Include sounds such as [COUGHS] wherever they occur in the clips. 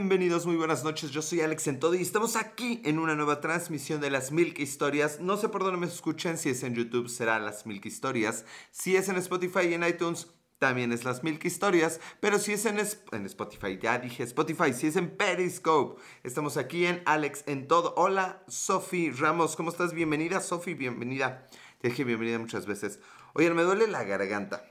Bienvenidos, muy buenas noches. Yo soy Alex en todo y estamos aquí en una nueva transmisión de las Milk Historias. No sé por dónde me escuchen, si es en YouTube será las Milk Historias, si es en Spotify y en iTunes también es las Milk Historias, pero si es en, en Spotify, ya dije Spotify, si es en Periscope, estamos aquí en Alex en todo. Hola, Sofi Ramos, ¿cómo estás? Bienvenida, Sofi, bienvenida. Te dije bienvenida muchas veces. Oye, me duele la garganta.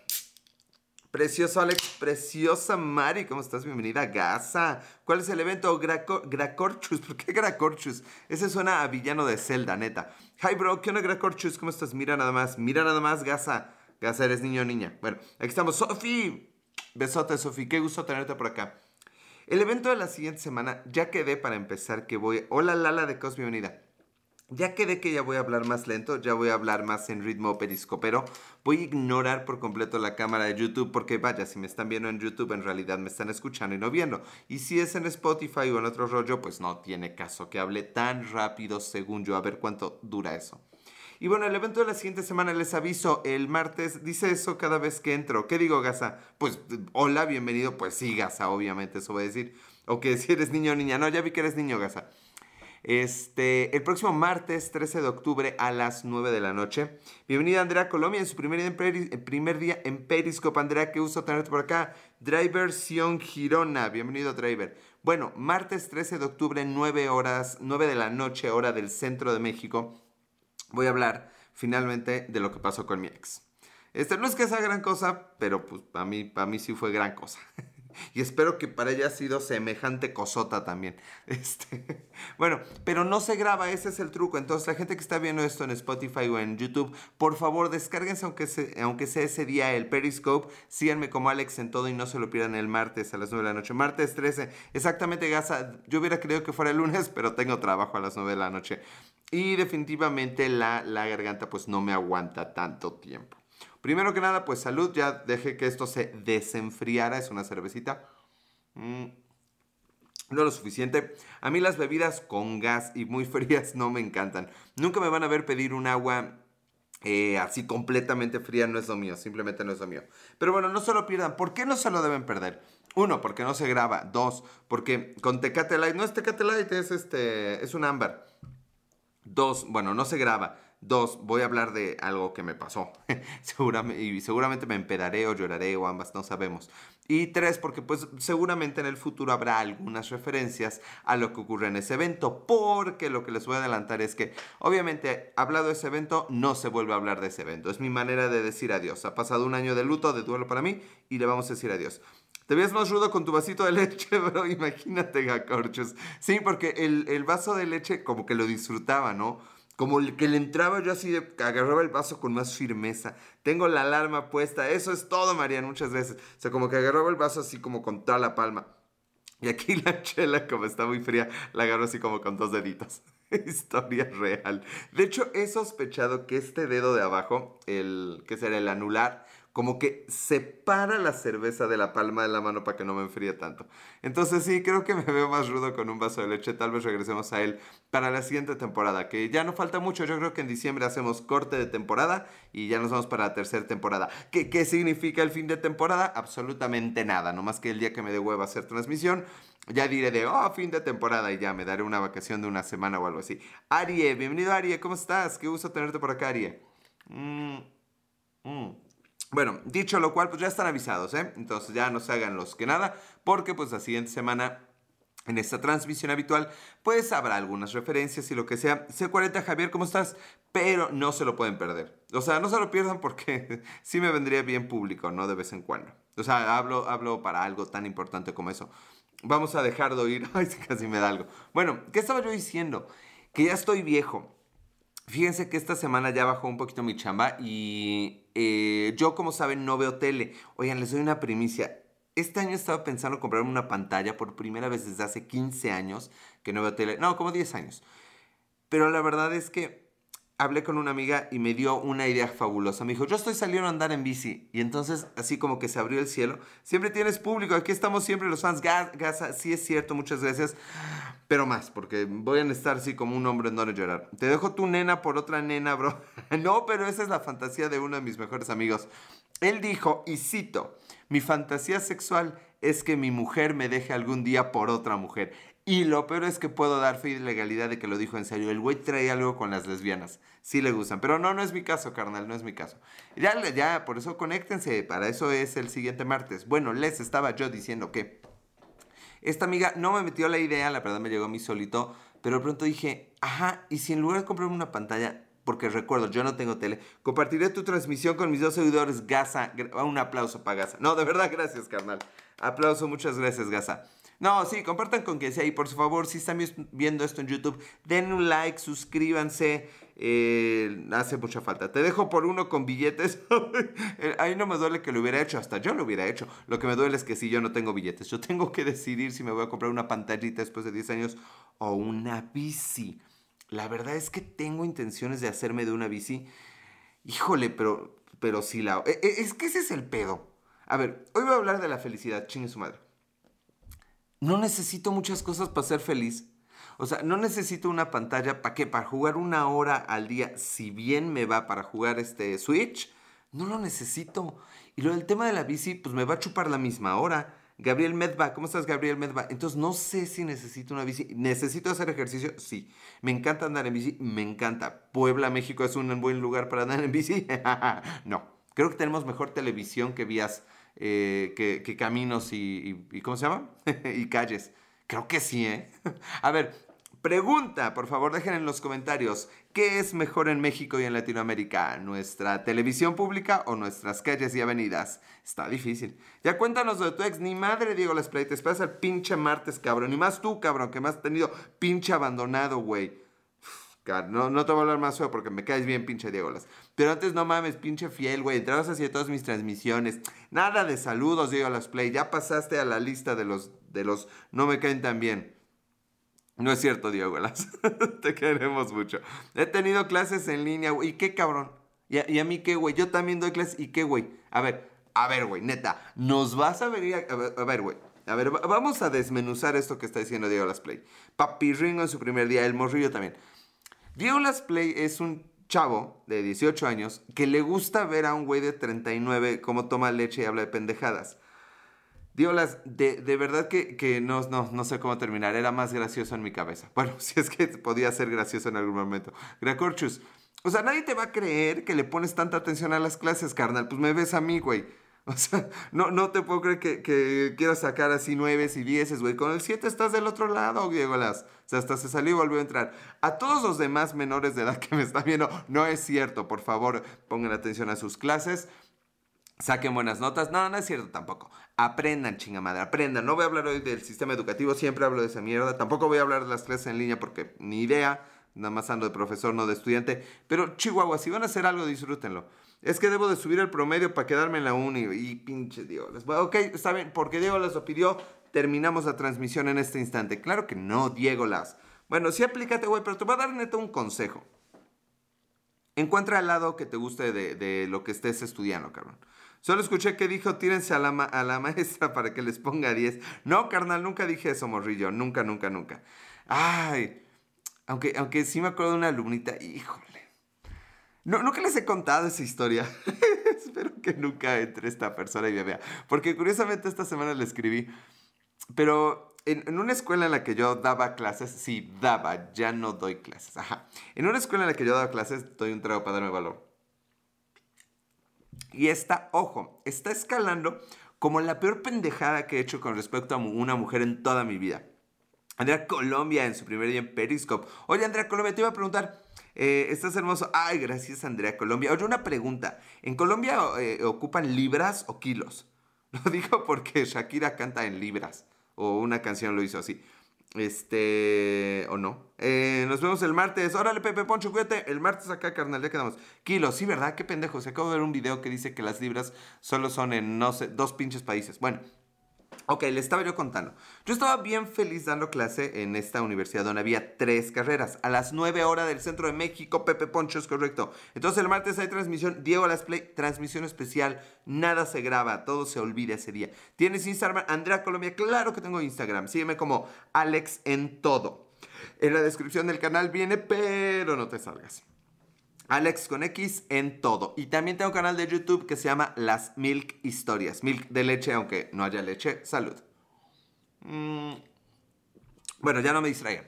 Precioso Alex, preciosa Mari, ¿cómo estás? Bienvenida a Gaza. ¿Cuál es el evento? Gracorchus, [LAUGHS] ¿por qué Gracorchus? Ese suena a villano de Zelda, neta. Hi bro, ¿qué onda Gracorchus? ¿Cómo estás? Mira nada más, mira nada más Gaza. Gaza, eres niño o niña. Bueno, aquí estamos. Sofi, besote Sofi, qué gusto tenerte por acá. El evento de la siguiente semana, ya quedé para empezar que voy... Hola Lala de Cos, bienvenida. Ya quedé que ya voy a hablar más lento, ya voy a hablar más en ritmo periscopero. Voy a ignorar por completo la cámara de YouTube porque vaya, si me están viendo en YouTube en realidad me están escuchando y no viendo. Y si es en Spotify o en otro rollo, pues no tiene caso que hable tan rápido según yo. A ver cuánto dura eso. Y bueno, el evento de la siguiente semana les aviso, el martes dice eso cada vez que entro. ¿Qué digo, Gaza? Pues hola, bienvenido. Pues sí, Gaza, obviamente eso voy a decir. O que si eres niño o niña. No, ya vi que eres niño, Gaza. Este, el próximo martes 13 de octubre a las 9 de la noche. Bienvenida Andrea Colombia en su primer día en, primer día en Periscope. Andrea, qué gusto tenerte por acá. Driver Sion Girona. Bienvenido, Driver. Bueno, martes 13 de octubre, 9 horas, 9 de la noche, hora del centro de México. Voy a hablar finalmente de lo que pasó con mi ex. Este no es que sea gran cosa, pero pues para mí, para mí sí fue gran cosa. [LAUGHS] Y espero que para ella ha sido semejante cosota también. [LAUGHS] Este, bueno, pero no se graba, ese es el truco. Entonces, la gente que está viendo esto en Spotify o en YouTube, por favor, descárguense aunque, aunque sea ese día el Periscope. Síganme como Alex en todo y no se lo pierdan el martes a las 9 de la noche. Martes 13, exactamente, Gaza. Yo hubiera creído que fuera el lunes, [LAUGHS] pero tengo trabajo a las 9 de la noche. Y definitivamente la, la garganta pues no me aguanta tanto tiempo. Primero que nada, pues salud, ya dejé que esto se desenfriara, es una cervecita. Mm, no lo suficiente. A mí las bebidas con gas y muy [LAUGHS] frías no me encantan. Nunca me van a ver pedir un agua eh, así completamente fría, no es lo mío, simplemente no es lo mío. Pero bueno, no se lo pierdan. ¿Por qué no se lo deben perder? Uno, porque no se graba. Dos, porque con Tecate Light, no es Tecate Light, es, este, es un ámbar. Dos, bueno, no se graba. Dos, voy a hablar de algo que me pasó. [LAUGHS] seguramente, y seguramente me empedaré o lloraré o ambas, no sabemos. Y tres, porque pues seguramente en el futuro habrá algunas referencias a lo que ocurre en ese evento. Porque lo que les voy a adelantar es que obviamente hablado de ese evento, no se vuelve a hablar de ese evento. Es mi manera de decir adiós. Ha pasado un año de luto, de duelo para mí y le vamos a decir adiós. Te ves más rudo con tu vasito de leche, [LAUGHS] bro. Imagínate, Gacorchos. Sí, porque el, el vaso de leche como que lo disfrutaba, ¿no? Como que le entraba yo así, de, agarraba el vaso con más firmeza. Tengo la alarma puesta. Eso es todo, Marian, muchas veces. O sea, como que agarraba el vaso así como con toda la palma. Y aquí la [LAUGHS] chela, como está muy fría, la agarro así como con dos deditos. [LAUGHS] Historia real. De hecho, he sospechado que este dedo de abajo, el que será el anular, como que separa la cerveza de la palma de la mano para que no me enfríe tanto. Entonces sí, creo que me veo más rudo con un vaso de leche. Tal vez regresemos a él para la siguiente temporada, que ya no falta mucho. Yo creo que en diciembre hacemos corte de temporada y ya nos vamos para la tercera temporada. ¿Qué, qué significa el fin de temporada? Absolutamente nada. No más que el día que me dé hueva hacer transmisión, ya diré de, oh, fin de temporada y ya me daré una vacación de una semana o algo así. Arie, bienvenido Arie, ¿cómo estás? Qué gusto tenerte por acá, Arie. Mmm, mmm. Bueno, dicho lo cual, pues ya están avisados, ¿eh? Entonces ya no se hagan los que nada, porque pues la siguiente semana en esta transmisión habitual, pues habrá algunas referencias y lo que sea. C40 Javier, ¿cómo estás? Pero no se lo pueden perder. O sea, no se lo pierdan porque [LAUGHS] sí me vendría bien público, ¿no? De vez en cuando. O sea, hablo, hablo para algo tan importante como eso. Vamos a dejar de oír. [LAUGHS] Ay, casi me da algo. Bueno, ¿qué estaba yo diciendo? Que ya estoy viejo. Fíjense que esta semana ya bajó un poquito mi chamba y eh, yo, como saben, no veo tele. Oigan, les doy una primicia. Este año estaba pensando comprarme una pantalla por primera vez desde hace 15 años que no veo tele. No, como 10 años. Pero la verdad es que hablé con una amiga y me dio una idea fabulosa. Me dijo, yo estoy saliendo a andar en bici. Y entonces, así como que se abrió el cielo. Siempre tienes público, aquí estamos siempre los fans. Gaza, sí es cierto, muchas gracias. Pero más, porque voy a estar así como un hombre en donde llorar. Te dejo tu nena por otra nena, bro. [LAUGHS] no, pero esa es la fantasía de uno de mis mejores amigos. Él dijo, y cito, mi fantasía sexual es que mi mujer me deje algún día por otra mujer. Y lo peor es que puedo dar fe y legalidad de que lo dijo en serio. El güey trae algo con las lesbianas. Sí le gustan. Pero no, no es mi caso, carnal, no es mi caso. Ya, ya, por eso conéctense. Para eso es el siguiente martes. Bueno, les estaba yo diciendo que esta amiga no me metió la idea, la verdad me llegó a mí solito. Pero pronto dije, ajá, y si en lugar de comprarme una pantalla, porque recuerdo, yo no tengo tele, compartiré tu transmisión con mis dos seguidores, Gaza. Un aplauso para Gaza. No, de verdad, gracias, carnal. Aplauso, muchas gracias, Gaza. No, sí, compartan con quien sea y por favor, si están viendo esto en YouTube, den un like, suscríbanse. Eh, hace mucha falta. Te dejo por uno con billetes. [LAUGHS] Ahí no me duele que lo hubiera hecho, hasta yo lo hubiera hecho. Lo que me duele es que si yo no tengo billetes, yo tengo que decidir si me voy a comprar una pantallita después de 10 años o una bici. La verdad es que tengo intenciones de hacerme de una bici. Híjole, pero, pero sí la... E, e, es que ese es el pedo. A ver, hoy voy a hablar de la felicidad, chingue su madre no necesito muchas cosas para ser feliz. O sea, no necesito una pantalla para qué, para jugar una hora al día, si bien me va para jugar este Switch, no lo necesito. Y lo del tema de la bici, pues me va a chupar la misma hora. Gabriel Medva, ¿cómo estás Gabriel Medva? Entonces no sé si necesito una bici. ¿Necesito hacer ejercicio? Sí. ¿Me encanta andar en bici? Me encanta. ¿Puebla, México es un buen lugar para andar en bici? [LAUGHS] no. Creo que tenemos mejor televisión que vías eh, que, caminos y, ¿cómo se llama? [LAUGHS] y calles. Creo que sí, ¿eh? [LAUGHS] A ver, pregunta, por favor, dejen en los comentarios, ¿qué es mejor en México y en Latinoamérica? ¿Nuestra televisión pública o nuestras calles y avenidas? Está difícil. Ya cuéntanos de tu ex, ni madre Diego Las Play, te esperas el pinche martes, cabrón, ni más tú, cabrón, que me has tenido pinche abandonado, güey. No, no te voy a hablar más feo porque me caes bien, pinche Diegolas. Pero antes no mames, pinche fiel, güey. Entrabas hacia todas mis transmisiones. Nada de saludos, Diegolas Play. Ya pasaste a la lista de los, de los no me caen tan bien. No es cierto, Diegolas. [LAUGHS] te queremos mucho. He tenido clases en línea, güey. ¿Y qué cabrón? ¿Y a, mí qué, güey? Yo también doy clases. ¿Y qué, güey? A ver, a ver, güey, neta. Nos vas a venir a, a ver, güey. A ver, vamos a desmenuzar esto que está diciendo Diego Las Play. Papi Ringo en su primer día, el morrillo también. Diego Las Play es un chavo de 18 años que le gusta ver a un güey de 39 cómo toma leche y habla de pendejadas. Diego Las, de, verdad que, no, no, no, sé cómo terminar, era más gracioso en mi cabeza. [LAUGHS] Bueno, si es que podía ser gracioso en algún momento. Gracorchus, o sea, nadie te va a creer que le pones tanta atención a las clases, carnal. Pues me ves a mí, güey. O sea, no, no te puedo creer que, quieras sacar así nueves y dieces, güey. Con el 7 estás del otro lado, Diego Las. O sea, hasta se salió y volvió a entrar. A todos los demás menores de edad que me están viendo, no es cierto. Por favor, pongan atención a sus clases. Saquen buenas notas. No, no es cierto tampoco. Aprendan, chingamadre, aprendan. No voy a hablar hoy del sistema educativo, siempre hablo de esa mierda. Tampoco voy a hablar de las clases en línea porque ni idea. Nada más ando de profesor, no de estudiante. Pero Chihuahua, si van a hacer algo, disfrútenlo. Es que debo de subir el promedio para quedarme en la uni. Y pinche Dios. Ok, está bien, porque Diego les lo pidió, terminamos la transmisión en este instante. Claro que no, Diego Las. Bueno, sí aplícate, güey, pero te voy a dar neta un consejo. Encuentra al lado que te guste de, lo que estés estudiando, cabrón. Solo escuché que dijo, tírense a la, a la [LAUGHS] maestra para que les ponga 10. No, carnal, nunca dije eso, morrillo. Nunca, nunca, nunca. Ay, aunque, aunque sí me acuerdo de una alumnita, híjole. No, nunca les he contado esa historia. [LAUGHS] Espero que nunca entre esta persona y me vea. Porque curiosamente esta semana le escribí. Pero en, una escuela en la que yo daba clases, sí, daba, ya no doy clases. Ajá. En una escuela en la que yo daba clases, doy un trago para darme valor. Y esta, ojo, está escalando como la peor pendejada que he hecho con respecto a una mujer en toda mi vida. Andrea Colombia en su primer día en Periscope. Oye, Andrea Colombia, te iba a preguntar, eh, estás hermoso. Ay, gracias, Andrea Colombia. Oye, una pregunta. ¿En Colombia eh, ocupan libras o kilos? [LAUGHS] Lo digo porque Shakira canta en libras. O una canción lo hizo así. Este, o no. Eh, nos vemos el martes. Órale, Pepe Poncho, cuídate. El martes acá, carnal, ya quedamos. Kilos, sí, ¿verdad? Qué pendejo. Se acabo de ver un video que dice que las libras solo son en, no sé, dos pinches países. Bueno, Ok, le estaba yo contando. Yo estaba bien feliz dando clase en esta universidad donde había tres carreras. A las 9 horas del centro de México, Pepe Poncho es correcto. Entonces el martes hay transmisión, Diego Las Play, transmisión especial. Nada se graba, todo se olvida ese día. ¿Tienes Instagram? Andrea Colombia, claro que tengo Instagram. Sígueme como Alex en todo. En la descripción del canal viene, pero no te salgas. Alex con X en todo. Y también tengo un canal de YouTube que se llama Las Milk Historias. Milk de leche, aunque no haya leche. Salud. Mm. Bueno, ya no me distraigan.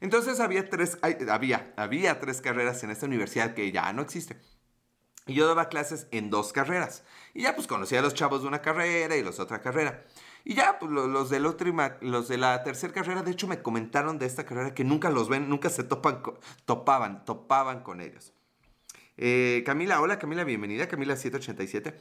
Entonces había tres, había, había tres carreras en esta universidad que ya no existe. Y yo daba clases en dos carreras. Y ya pues conocía a los chavos de una carrera y los de otra carrera. Y ya, pues los, del otro, los de la tercera carrera, de hecho me comentaron de esta carrera que nunca los ven, nunca se topan, topaban, topaban con ellos. Eh, Camila, hola Camila, bienvenida, Camila 787.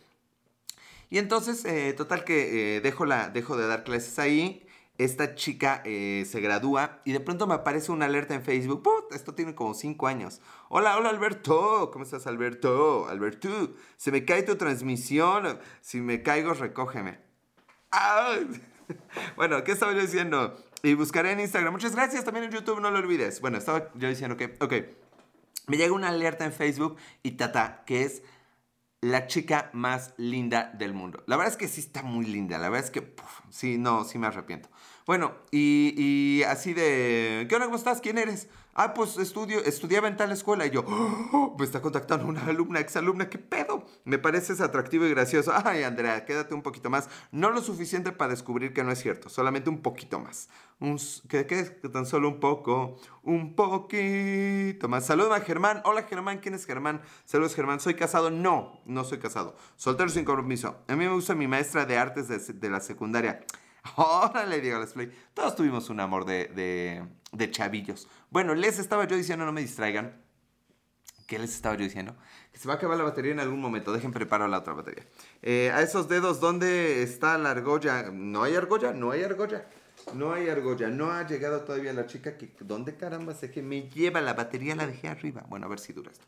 Y entonces, eh, total que eh, dejo, la, dejo de dar clases ahí. Esta chica se gradúa y de pronto me aparece una alerta en Facebook. Esto tiene como 5 años. Hola, hola Alberto. ¿Cómo estás Alberto? Alberto, se me cae tu transmisión. Si me caigo, recógeme. [LAUGHS] Bueno, ¿qué estaba yo diciendo? Y buscaré en Instagram. Muchas gracias también en YouTube, no lo olvides. Bueno, estaba yo diciendo que, ok, me llega una alerta en Facebook y tata, que es la chica más linda del mundo. La verdad es que sí está muy linda. La verdad es que, sí, no, sí me arrepiento. Bueno, y, y, así de, ¿qué onda? ¿Cómo estás? ¿Quién eres? Ah, pues estudio, estudiaba en tal escuela. Y yo, oh, me está contactando una alumna, exalumna, ¿qué pedo? Me pareces atractivo y gracioso. Ay, Andrea, quédate un poquito más. No lo suficiente para descubrir que no es cierto, solamente un poquito más. Un, ¿qué, ¿Qué es? Tan solo un poco, un poquito más. Saludos a Germán. Hola, Germán. ¿Quién es Germán? Saludos, Germán. ¿Soy casado? No, no soy casado. Soltero sin compromiso. A mí me gusta mi maestra de artes de, de la secundaria. Órale, Diego Let's Play. Todos tuvimos un amor de, de, chavillos. Bueno, les estaba yo diciendo, no me distraigan. ¿Qué les estaba yo diciendo? Que se va a acabar la batería en algún momento. Dejen preparo la otra batería. Eh, a esos dedos, ¿dónde está la argolla? ¿No hay argolla? No hay argolla. No hay argolla. No ha llegado todavía la chica que... ¿Dónde caramba sé que me lleva la batería? La dejé arriba. Bueno, a ver si dura esto.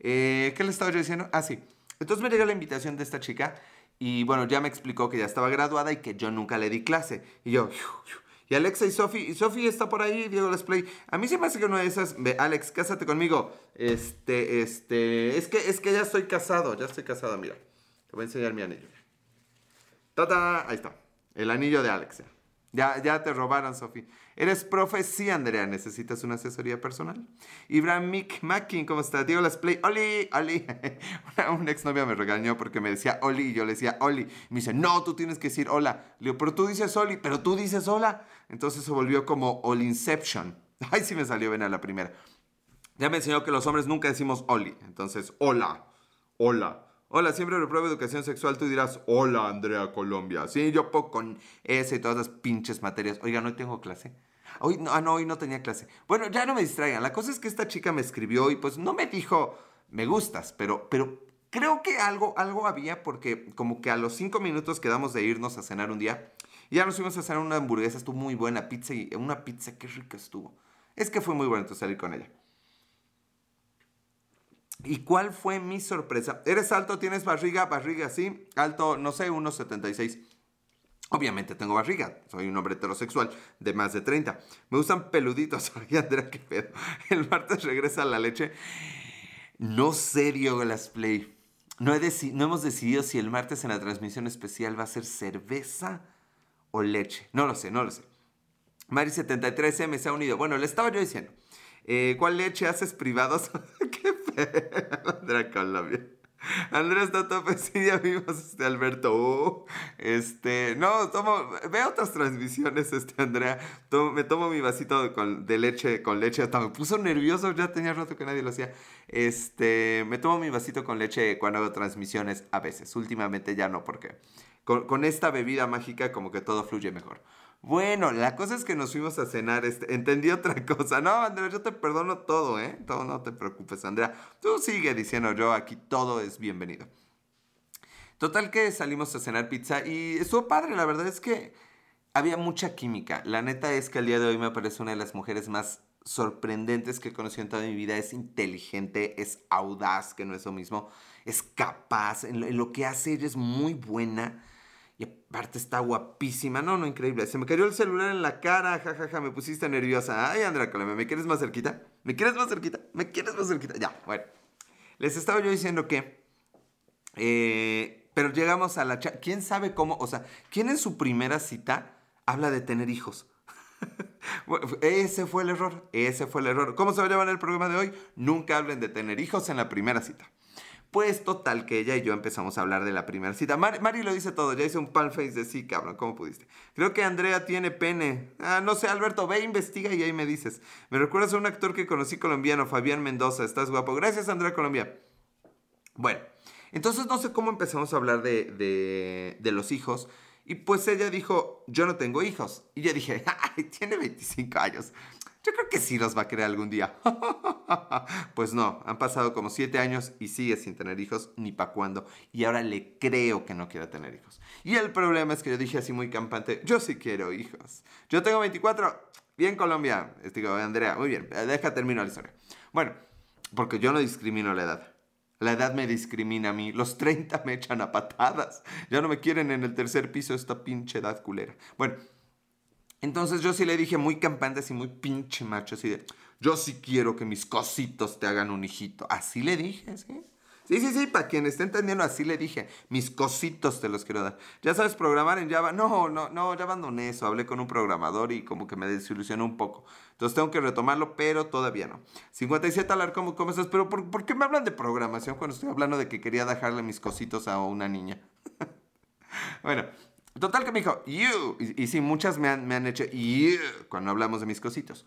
Eh, ¿Qué les estaba yo diciendo? Ah, sí. Entonces me llega la invitación de esta chica y bueno, ya me explicó que ya estaba graduada y que yo nunca le di clase. Y yo, y Alexa y Sofi, y Sofi está por ahí, Diego Let's Play. A mí se me hace que una de esas, Alex, cásate conmigo. Este, este, es que, es que ya estoy casado, ya estoy casado, mira. Te voy a enseñar mi anillo. ¡Tata! Ahí está, el anillo de Alexa. Ya, ya te robaron, Sofi. ¿Eres profe? Sí, Andrea. ¿Necesitas una asesoría personal? Ibrahim Mackin, ¿cómo estás? Diego Las Play. ¡Oli! ¡Oli! [LAUGHS] una, una exnovia me regañó porque me decía Oli y yo le decía Oli. Me dice, no, tú tienes que decir hola. Le digo, pero tú dices Oli, pero tú dices hola. Entonces se volvió como Olinception. [LAUGHS] Ay, sí me salió bien a la primera. Ya me enseñó que los hombres nunca decimos Oli. Entonces, hola. Hola. Hola, siempre repruebo educación sexual. Tú dirás, hola, Andrea Colombia. Sí, yo puedo con ese y todas las pinches materias. Oiga, no tengo clase. Hoy no, ah, no, hoy no tenía clase. Bueno, ya no me distraigan. La cosa es que esta chica me escribió y pues no me dijo, me gustas, pero, pero creo que algo, algo había porque como que a los cinco minutos quedamos de irnos a cenar un día. Y ya nos fuimos a cenar una hamburguesa, estuvo muy buena, pizza y una pizza, qué rica estuvo. Es que fue muy bueno salir con ella. ¿Y cuál fue mi sorpresa? ¿Eres alto? ¿Tienes barriga? Barriga, sí. Alto, no sé, 1,76. Obviamente tengo barriga, soy un hombre heterosexual de más de 30. Me gustan peluditos. [LAUGHS] Andrea, qué pedo. El martes regresa la leche. No serio, las play. No, no hemos decidido si el martes en la transmisión especial va a ser cerveza o leche. No lo sé, no lo sé. Mari73M se ha unido. Bueno, le estaba yo diciendo. Eh, ¿Cuál leche haces privados? [LAUGHS] ¡Qué Colombia. Andrea está topecilla, vimos este Alberto. este, no, tomo, veo otras transmisiones, este Andrea. me tomo mi vasito de, leche con leche. Hasta me puso nervioso, ya tenía rato que nadie lo hacía. Este, me tomo mi vasito con leche cuando hago transmisiones a veces. Últimamente ya no, porque con, con esta bebida mágica como que todo fluye mejor. Bueno, la cosa es que nos fuimos a cenar, este, entendí otra [LAUGHS] cosa. No, Andrea, yo te perdono todo, ¿eh? Todo, no te preocupes, Andrea. Tú sigue diciendo yo, aquí todo es bienvenido. Total que salimos a cenar pizza y estuvo padre, la verdad es que había mucha química. La neta es que al día de hoy me parece una de las mujeres más sorprendentes que he conocido en toda mi vida. Es inteligente, es audaz, que no es lo mismo. Es capaz, en lo que hace ella es muy buena y aparte está guapísima. No, no, increíble. Se me cayó el celular en la cara. jajaja, ja, ja, me pusiste nerviosa. Ay, Andrea Coleme, ¿me quieres más cerquita? ¿Me quieres más cerquita? ¿Me quieres más cerquita? Ya, bueno. Les estaba yo diciendo que... Eh, pero llegamos a la... ¿Quién sabe cómo? O sea, ¿quién en su primera cita habla de tener hijos? [LAUGHS] ese fue el error, ese fue el error. ¿Cómo se va a llevar el programa de hoy? Nunca hablen de tener hijos en la primera cita. Pues total que ella y yo empezamos a hablar de la primera cita. Mari, lo dice todo, ya hice un palm face de sí, cabrón, ¿cómo pudiste? Creo que Andrea tiene pene. Ah, no sé, Alberto, ve, investiga y ahí me dices. Me recuerdas a un actor que conocí colombiano, Fabián Mendoza, estás guapo. Gracias, Andrea Colombia. Bueno, entonces no sé cómo empezamos a hablar de, de, de los hijos. Y pues ella dijo, yo no tengo hijos. Y yo dije, [LAUGHS] ay, tiene 25 años. Yo creo que sí los va a querer algún día. [LAUGHS] pues no, han pasado como siete años y sigue sin tener hijos, ni pa' cuándo. Y ahora le creo que no quiera tener hijos. Y el problema es que yo dije así muy campante, yo sí quiero hijos. Yo tengo 24, bien Colombia. Digo, Andrea, muy bien, deja termino la historia. Bueno, porque yo no discrimino la edad. La edad me discrimina a mí. Los 30 me echan a patadas. Ya no me quieren en el tercer piso esta pinche edad culera. Bueno, entonces yo sí le dije muy campante, así muy pinche macho, así de, yo sí quiero que mis cositos te hagan un hijito. Así le dije, ¿sí? Sí, sí, sí, para quien esté entendiendo, así le dije, mis cositos te los quiero dar. ¿Ya sabes programar en Java? No, no, no, ya abandoné eso, hablé con un programador y como que me desilusionó un poco. Entonces tengo que retomarlo, pero todavía no. 57 Alar, ¿cómo, cómo estás? Pero ¿por, ¿por, qué me hablan de programación cuando estoy hablando de que quería dejarle mis cositos a una niña? [LAUGHS] bueno, Total que me dijo, you. Y, sí, muchas me han, me han hecho, you, cuando hablamos de mis cositos.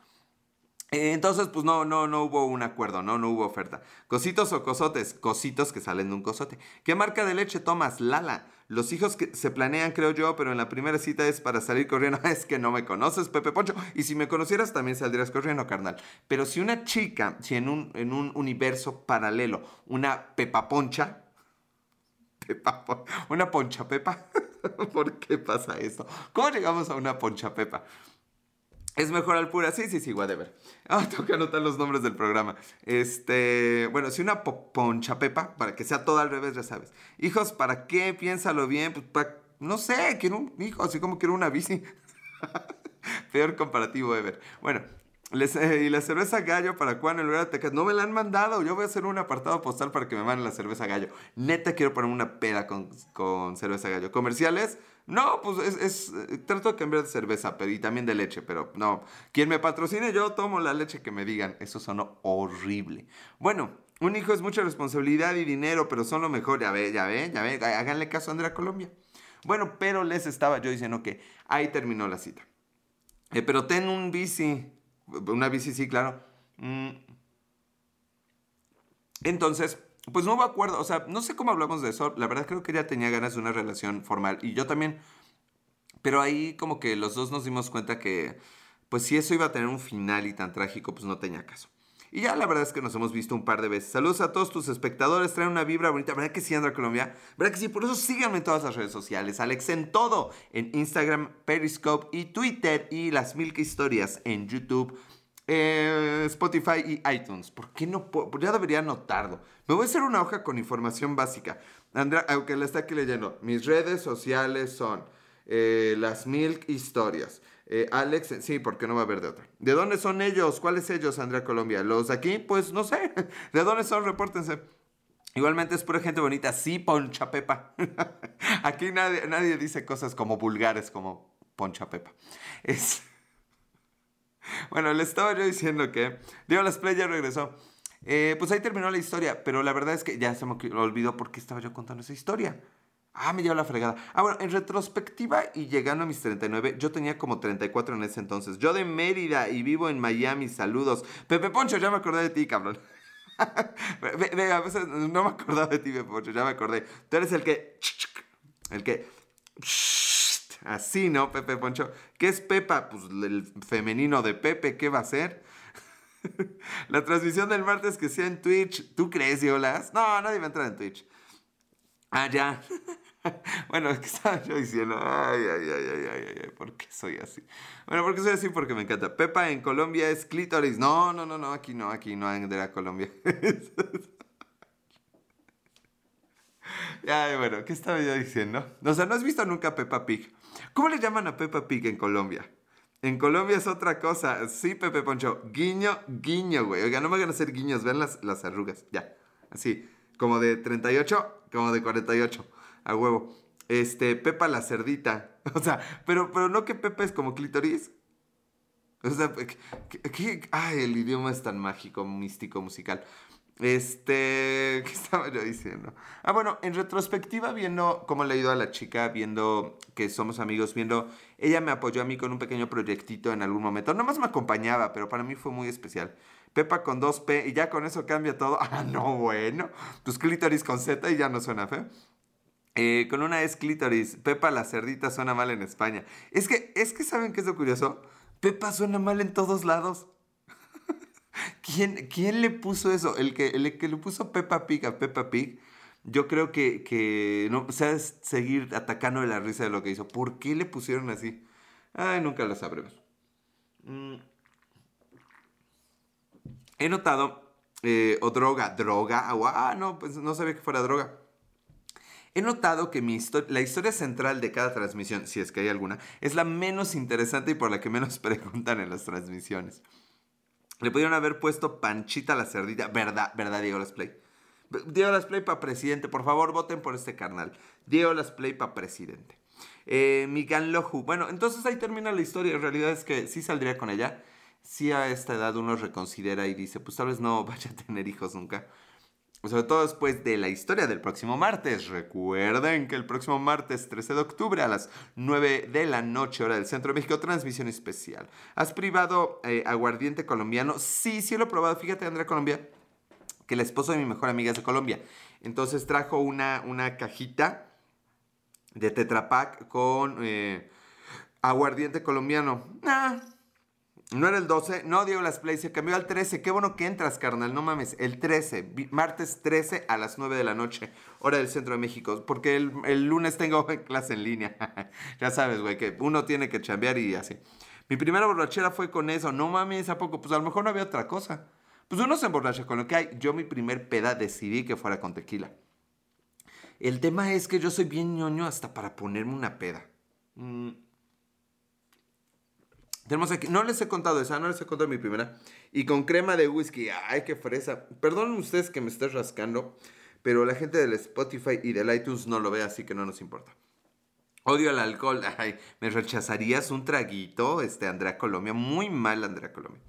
Eh, entonces, pues no, no, no hubo un acuerdo, no, no hubo oferta. Cositos o cosotes, cositos que salen de un cosote. ¿Qué marca de leche tomas? Lala. Los hijos que se planean, creo yo, pero en la primera cita es para salir corriendo. [LAUGHS] Es que no me conoces, Pepe Poncho. Y si me conocieras, también saldrías corriendo, carnal. Pero si una chica, si en un, en un universo paralelo, una Pepa Poncha, [LAUGHS] Pepa, una Poncha Pepa. [LAUGHS] [LAUGHS] ¿Por qué pasa esto? ¿Cómo llegamos a una poncha pepa? ¿Es mejor al pura? Sí, sí, sí, whatever. [LAUGHS] Ah, tengo que anotar los nombres del programa. Este, bueno, si una poncha pepa, para que sea todo al revés, ya sabes. Hijos, ¿para qué? Piénsalo bien. Pues, no sé, quiero un hijo, así como quiero una bici. [LAUGHS] Peor comparativo ever. Bueno, eh, y la cerveza gallo para cuándo en lugar de Tecate. No me la han mandado. Yo voy a hacer un apartado postal para que me manden la cerveza gallo. Neta quiero poner una peda con, con cerveza gallo. ¿Comerciales? No, pues es, es, eh, Trato de cambiar de cerveza pero, y también de leche, pero no. Quien me patrocine, yo tomo la leche que me digan. Eso sonó horrible. Bueno, un hijo es mucha responsabilidad y dinero, pero son lo mejor. Ya ve, ya ve, ya ve. Háganle caso a Andrea Colombia. Bueno, pero les estaba yo diciendo que ahí terminó la cita. Eh, pero ten un bici. Una bici, sí, claro. Mm. Entonces, pues no hubo acuerdo. O sea, no sé cómo hablamos de eso. La verdad creo que ella tenía ganas de una relación formal. Y yo también. Pero ahí como que los dos nos dimos cuenta que, pues si eso iba a tener un final y tan trágico, pues no tenía caso. Y ya la verdad es que nos hemos visto un par de veces. Saludos a todos tus espectadores, traen una vibra bonita. ¿Verdad que sí, Andra Colombia? ¿Verdad que sí? Por eso síganme en todas las redes sociales. Alex en todo. En Instagram, Periscope y Twitter. Y las mil historias en YouTube. Eh, Spotify y iTunes. ¿Por qué no puedo? Ya debería anotarlo. Me voy a hacer una hoja con información básica. Andrea, aunque la está aquí leyendo. Mis redes sociales son eh, las mil historias. Eh, Alex, sí, porque no va a haber de otra. ¿De dónde son ellos? ¿Cuáles ellos, Andrea Colombia? ¿Los de aquí? Pues no sé. [LAUGHS] ¿De dónde son? Repórtense. Igualmente es pura gente bonita. Sí, Poncha Pepa. [LAUGHS] aquí nadie, dice cosas como vulgares como Poncha Pepa. Es... [LAUGHS] Bueno, le estaba yo diciendo que Diego Las Play ya regresó. Eh, pues ahí terminó la historia, pero la verdad es que ya se me olvidó por qué estaba yo contando esa historia. Ah, me dio la fregada. Ah, bueno, en retrospectiva y llegando a mis 39, yo tenía como 34 en ese entonces. Yo de Mérida y vivo en Miami, saludos. Pepe Poncho, ya me acordé de ti, cabrón. [LAUGHS] Venga, no me acordaba de ti, Pepe Poncho, ya me acordé. Tú eres el que... El que... Así, ¿no, Pepe Poncho? ¿Qué es Pepa? Pues el femenino de Pepe, ¿qué va a ser? [LAUGHS] la transmisión del martes que sea en Twitch. ¿Tú crees, Yolas? No, nadie va a entrar en Twitch. Ah, ya. [LAUGHS] [LAUGHS] bueno, ¿qué estaba yo diciendo? Ay, ay, ay, ay, ay, ay, ¿por qué soy así? Bueno, ¿por qué soy así? Porque me encanta. Pepa en Colombia es clítoris. No, no, no, no, aquí no, aquí no de la Colombia. [LAUGHS] Ay, bueno, ¿qué estaba yo diciendo? O sea, ¿no has visto nunca Peppa Pig? ¿Cómo le llaman a Peppa Pig en Colombia? En Colombia es otra cosa. Sí, Pepe Poncho. Guiño, guiño, güey. Oiga, no me van a hacer guiños. Vean las, las arrugas. Ya. Así. Como de 38, como de 48. A huevo. Este, Pepa la cerdita. [LAUGHS] O sea, pero, pero no que Pepa es como clitoris. O sea, ¿qué, Ay, el idioma es tan mágico, místico, musical. Este, [LAUGHS] ¿qué estaba yo diciendo? Ah, bueno, en retrospectiva, viendo cómo le he ido a la chica, viendo que somos amigos, viendo, ella me apoyó a mí con un pequeño proyectito en algún momento. No más me acompañaba, pero para mí fue muy especial. Pepa con dos P y ya con eso cambia todo. [LAUGHS] Ah, no, bueno. Tus clítoris con Z y ya no suena feo. Eh, con una es clítoris. Pepa la cerdita suena mal en España. Es que, es que ¿saben qué es lo curioso? Pepa suena mal en todos lados. [LAUGHS] ¿Quién, ¿Quién, le puso eso? El que, el que le puso Peppa Pig a Peppa Pig, yo creo que, que no, o sea, seguir atacando la risa de lo que hizo. ¿Por qué le pusieron así? Ay, nunca lo sabremos. Mm. He notado, eh, o droga, droga, ah, no, pues no sabía que fuera droga. He notado que la historia central de cada transmisión, si es que hay alguna, es la menos interesante y por la que menos [LAUGHS] preguntan en las transmisiones. Le pudieron haber puesto Panchita la cerdita. ¿Verdad, verdad, Diego Las Play? Diego Las Play para presidente. Por favor, voten por este carnal. Diego Las Play para presidente. Eh, Migan Loju. Bueno, entonces ahí termina la historia. En realidad es que sí saldría con ella. Sí a esta edad uno reconsidera y dice, pues tal vez no [LAUGHS] vaya a tener hijos nunca. Sobre todo después de la historia del próximo martes. Recuerden que el próximo martes 13 de octubre a las 9 de la noche, hora del Centro de México, transmisión especial. ¿Has privado eh, aguardiente colombiano? Sí, sí lo he probado. Fíjate, Andrea Colombia, que el esposo de mi mejor amiga es de Colombia. Entonces trajo una, una cajita de Tetra Pak con eh, aguardiente colombiano. Ah, no era el 12, no Diego Las Play, se cambió al 13. Qué bueno que entras, carnal, no mames. El 13, martes 13 a las 9 de la noche, hora del centro de México. Porque el, lunes tengo [LAUGHS] clase en línea. [LAUGHS] ya sabes, güey, que uno tiene que chambear y así. Mi primera borrachera fue con eso. No mames, ¿a poco? Pues a lo mejor no había otra cosa. Pues uno se emborracha con lo que hay. Yo mi primer peda decidí que fuera con tequila. El tema es que yo soy bien ñoño hasta para ponerme una peda. Mm. Tenemos aquí, no les he contado esa, no les he contado mi primera. Y con crema de whisky, ay, qué fresa. Perdonen ustedes que me esté rascando, pero la gente del Spotify y del iTunes no lo ve, así que no nos importa. Odio el alcohol, [LAUGHS] ay, ¿me rechazarías un traguito, este, Andrea Colombia? Muy mal, Andrea Colombia.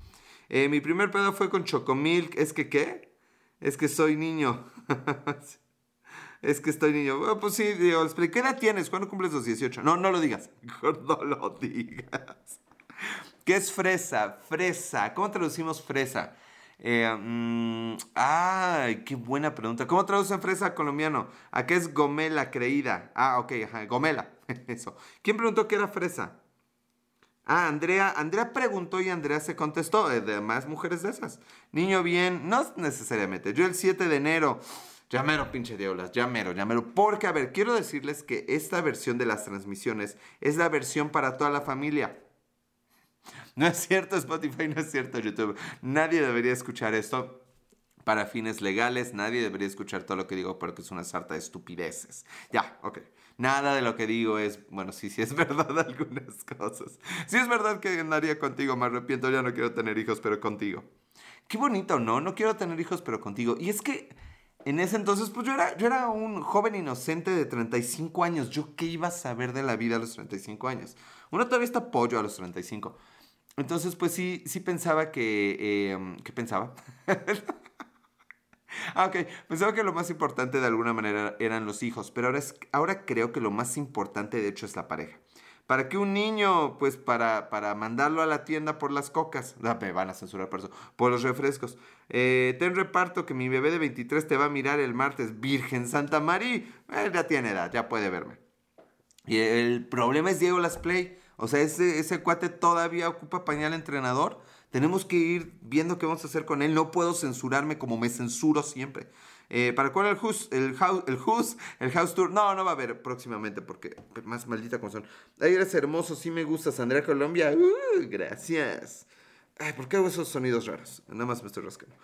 Eh, mi primer pedo fue con Chocomilk, ¿es que qué? Es que soy niño. [LAUGHS] es que estoy niño. pues sí, digo, ¿qué edad tienes? ¿Cuándo cumples los 18? No, no lo digas. [LAUGHS] No lo digas. ¿Qué es fresa? Fresa. ¿Cómo traducimos fresa? Eh, mm, ay, qué buena pregunta. ¿Cómo traducen fresa colombiano? ¿A qué es gomela creída? Ah, ok, gomela. [LAUGHS] Eso. ¿Quién preguntó qué era fresa? Ah, Andrea, Andrea preguntó y Andrea se contestó. Eh, de más mujeres de esas. Niño bien, no necesariamente. Yo el 7 de enero. Llamero, pinche diablas, llamero, llamero. Porque, a ver, quiero decirles que esta versión de las transmisiones es la versión para toda la familia. [LAUGHS] No es cierto Spotify, no es cierto YouTube. Nadie debería escuchar esto para fines legales. Nadie debería escuchar todo lo que digo porque es una sarta de estupideces. Ya, ok. Nada de lo que digo es, bueno, sí, sí es [LAUGHS] verdad algunas cosas. Sí es verdad que andaría contigo, me arrepiento, ya no quiero tener hijos, pero contigo. Qué bonito, ¿no? No quiero tener hijos, pero contigo. Y es que en ese entonces, pues yo era, yo era un joven inocente de 35 años. ¿Yo qué iba a saber de la vida a los 35 años? Uno todavía está pollo a los 35. Entonces, pues sí, sí pensaba que... Em, ¿Qué pensaba? [LAUGHS] ah, ok. Pensaba que lo más importante de alguna manera eran los hijos, pero ahora, es, ahora creo que lo más importante de hecho es la pareja. ¿Para qué un niño? Pues para, para mandarlo a la tienda por las cocas. [LAUGHS] Me van a censurar por eso. Por los refrescos. Eh, reparto que mi bebé de 23 te va a mirar el martes. Virgen Santa María. Eh, ya tiene edad, ya puede verme. Y el problema es Diego Las Play. O sea, ese, ese cuate todavía ocupa pañal entrenador. Tenemos que ir viendo qué vamos a hacer con él. No puedo censurarme como me censuro siempre. Eh, ¿Para cuál el House, el, house, el House, Tour? No, no va a haber próximamente porque más maldita como son. Ay, eres hermoso, sí me gustas, Andrea Colombia. Uh, gracias. Ay, ¿por qué hago esos sonidos raros? Nada más me estoy rascando.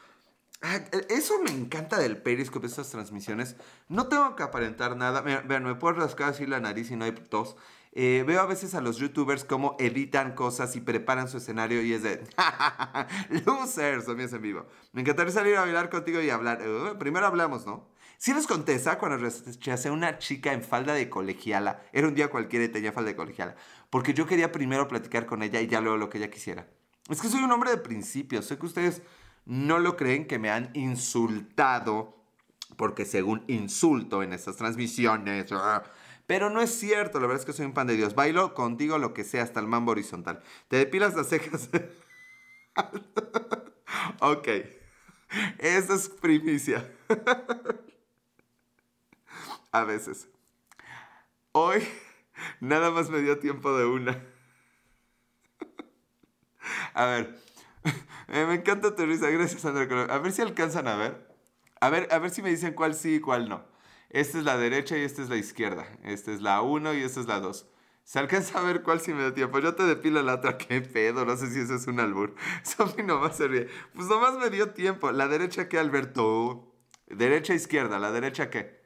Eso me encanta del Periscope, estas transmisiones. No tengo que aparentar nada. Vean, me puedo rascar así la nariz y no hay tos. Eh, veo a veces a los youtubers como editan cosas y preparan su escenario y es de [LAUGHS] losers, o en vivo. Me encantaría salir a bailar contigo y hablar. Uh, primero hablamos, ¿no? Si les contesta cuando rechacé a una chica en falda de colegiala, era un día cualquiera y tenía falda de colegiala, porque yo quería primero platicar con ella y ya luego lo que ella quisiera. Es que soy un hombre de principios. Sé que ustedes no lo creen que me han insultado porque según insulto en estas transmisiones. Ah, pero no es cierto, la verdad es que soy un pan de Dios. Bailo contigo lo que sea, hasta el mambo horizontal. ¿Te depilas las cejas? [LAUGHS] ok. Eso es primicia. [LAUGHS] A veces. Hoy nada más me dio tiempo de una. [LAUGHS] A ver. Me encanta tu risa. Gracias, André. A ver si alcanzan a ver. A ver, a ver si me dicen cuál sí y cuál no. Esta es la derecha y esta es la izquierda. Esta es la 1 y esta es la 2. ¿Se alcanza a ver cuál sí me da tiempo? Yo te depilo la otra. [LAUGHS] ¿Qué pedo? No sé si eso es un albur. Sofi nomás se ríe. Pues nomás me dio tiempo. ¿La derecha qué, Alberto? ¿Derecha izquierda? ¿La derecha qué?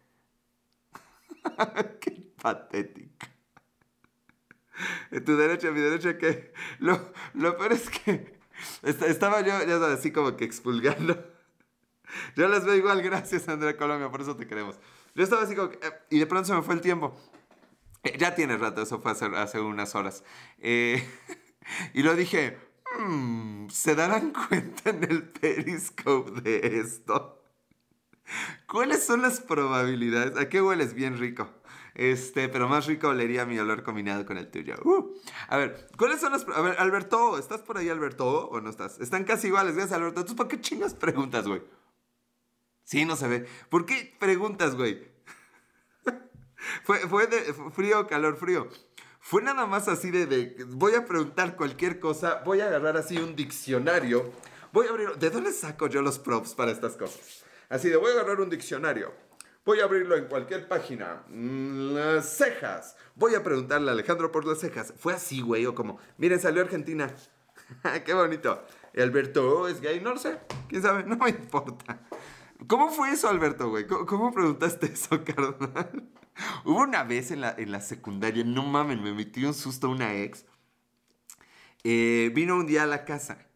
[LAUGHS] qué patética. ¿Tu derecha, mi derecha qué? Lo, lo peor es que estaba yo, ya así como que expulgando. [LAUGHS] Yo les veo igual, gracias Andrea Colombia, por eso te queremos. Yo estaba así como eh, y de pronto se me fue el tiempo. Eh, ya tiene rato, eso fue hace, unas horas. Eh, [LAUGHS] y lo dije, hmm, ¿se darán cuenta en el periscope de esto? [LAUGHS] ¿Cuáles son las probabilidades? ¿A qué hueles bien rico? Este, pero más rico olería mi olor combinado con el tuyo. Uh. A ver, ¿cuáles son las... A ver, Alberto, ¿estás por ahí, Alberto? ¿O no estás? Están casi iguales, gracias, Alberto. Entonces, ¿por qué chingas preguntas, güey? Sí, no se ve. ¿Por qué preguntas, güey? [LAUGHS] fue, fue de frío, calor, frío. Fue nada más así de, de, voy a preguntar cualquier cosa, voy a agarrar así un diccionario, voy a abrir, ¿de dónde saco yo los props para estas cosas? Así de, voy a agarrar un diccionario, voy a abrirlo en cualquier página, mm, las cejas, voy a preguntarle a Alejandro por las cejas. Fue así, güey, o como, miren, salió Argentina, [LAUGHS] qué bonito. Alberto es gay, no lo sé, quién sabe, [LAUGHS] no me importa. ¿Cómo fue eso, Alberto, güey? ¿Cómo, preguntaste eso, [LAUGHS] carnal? Hubo una vez en la, en la secundaria, no mames, me metí un susto a una ex. Eh, vino un día a la casa.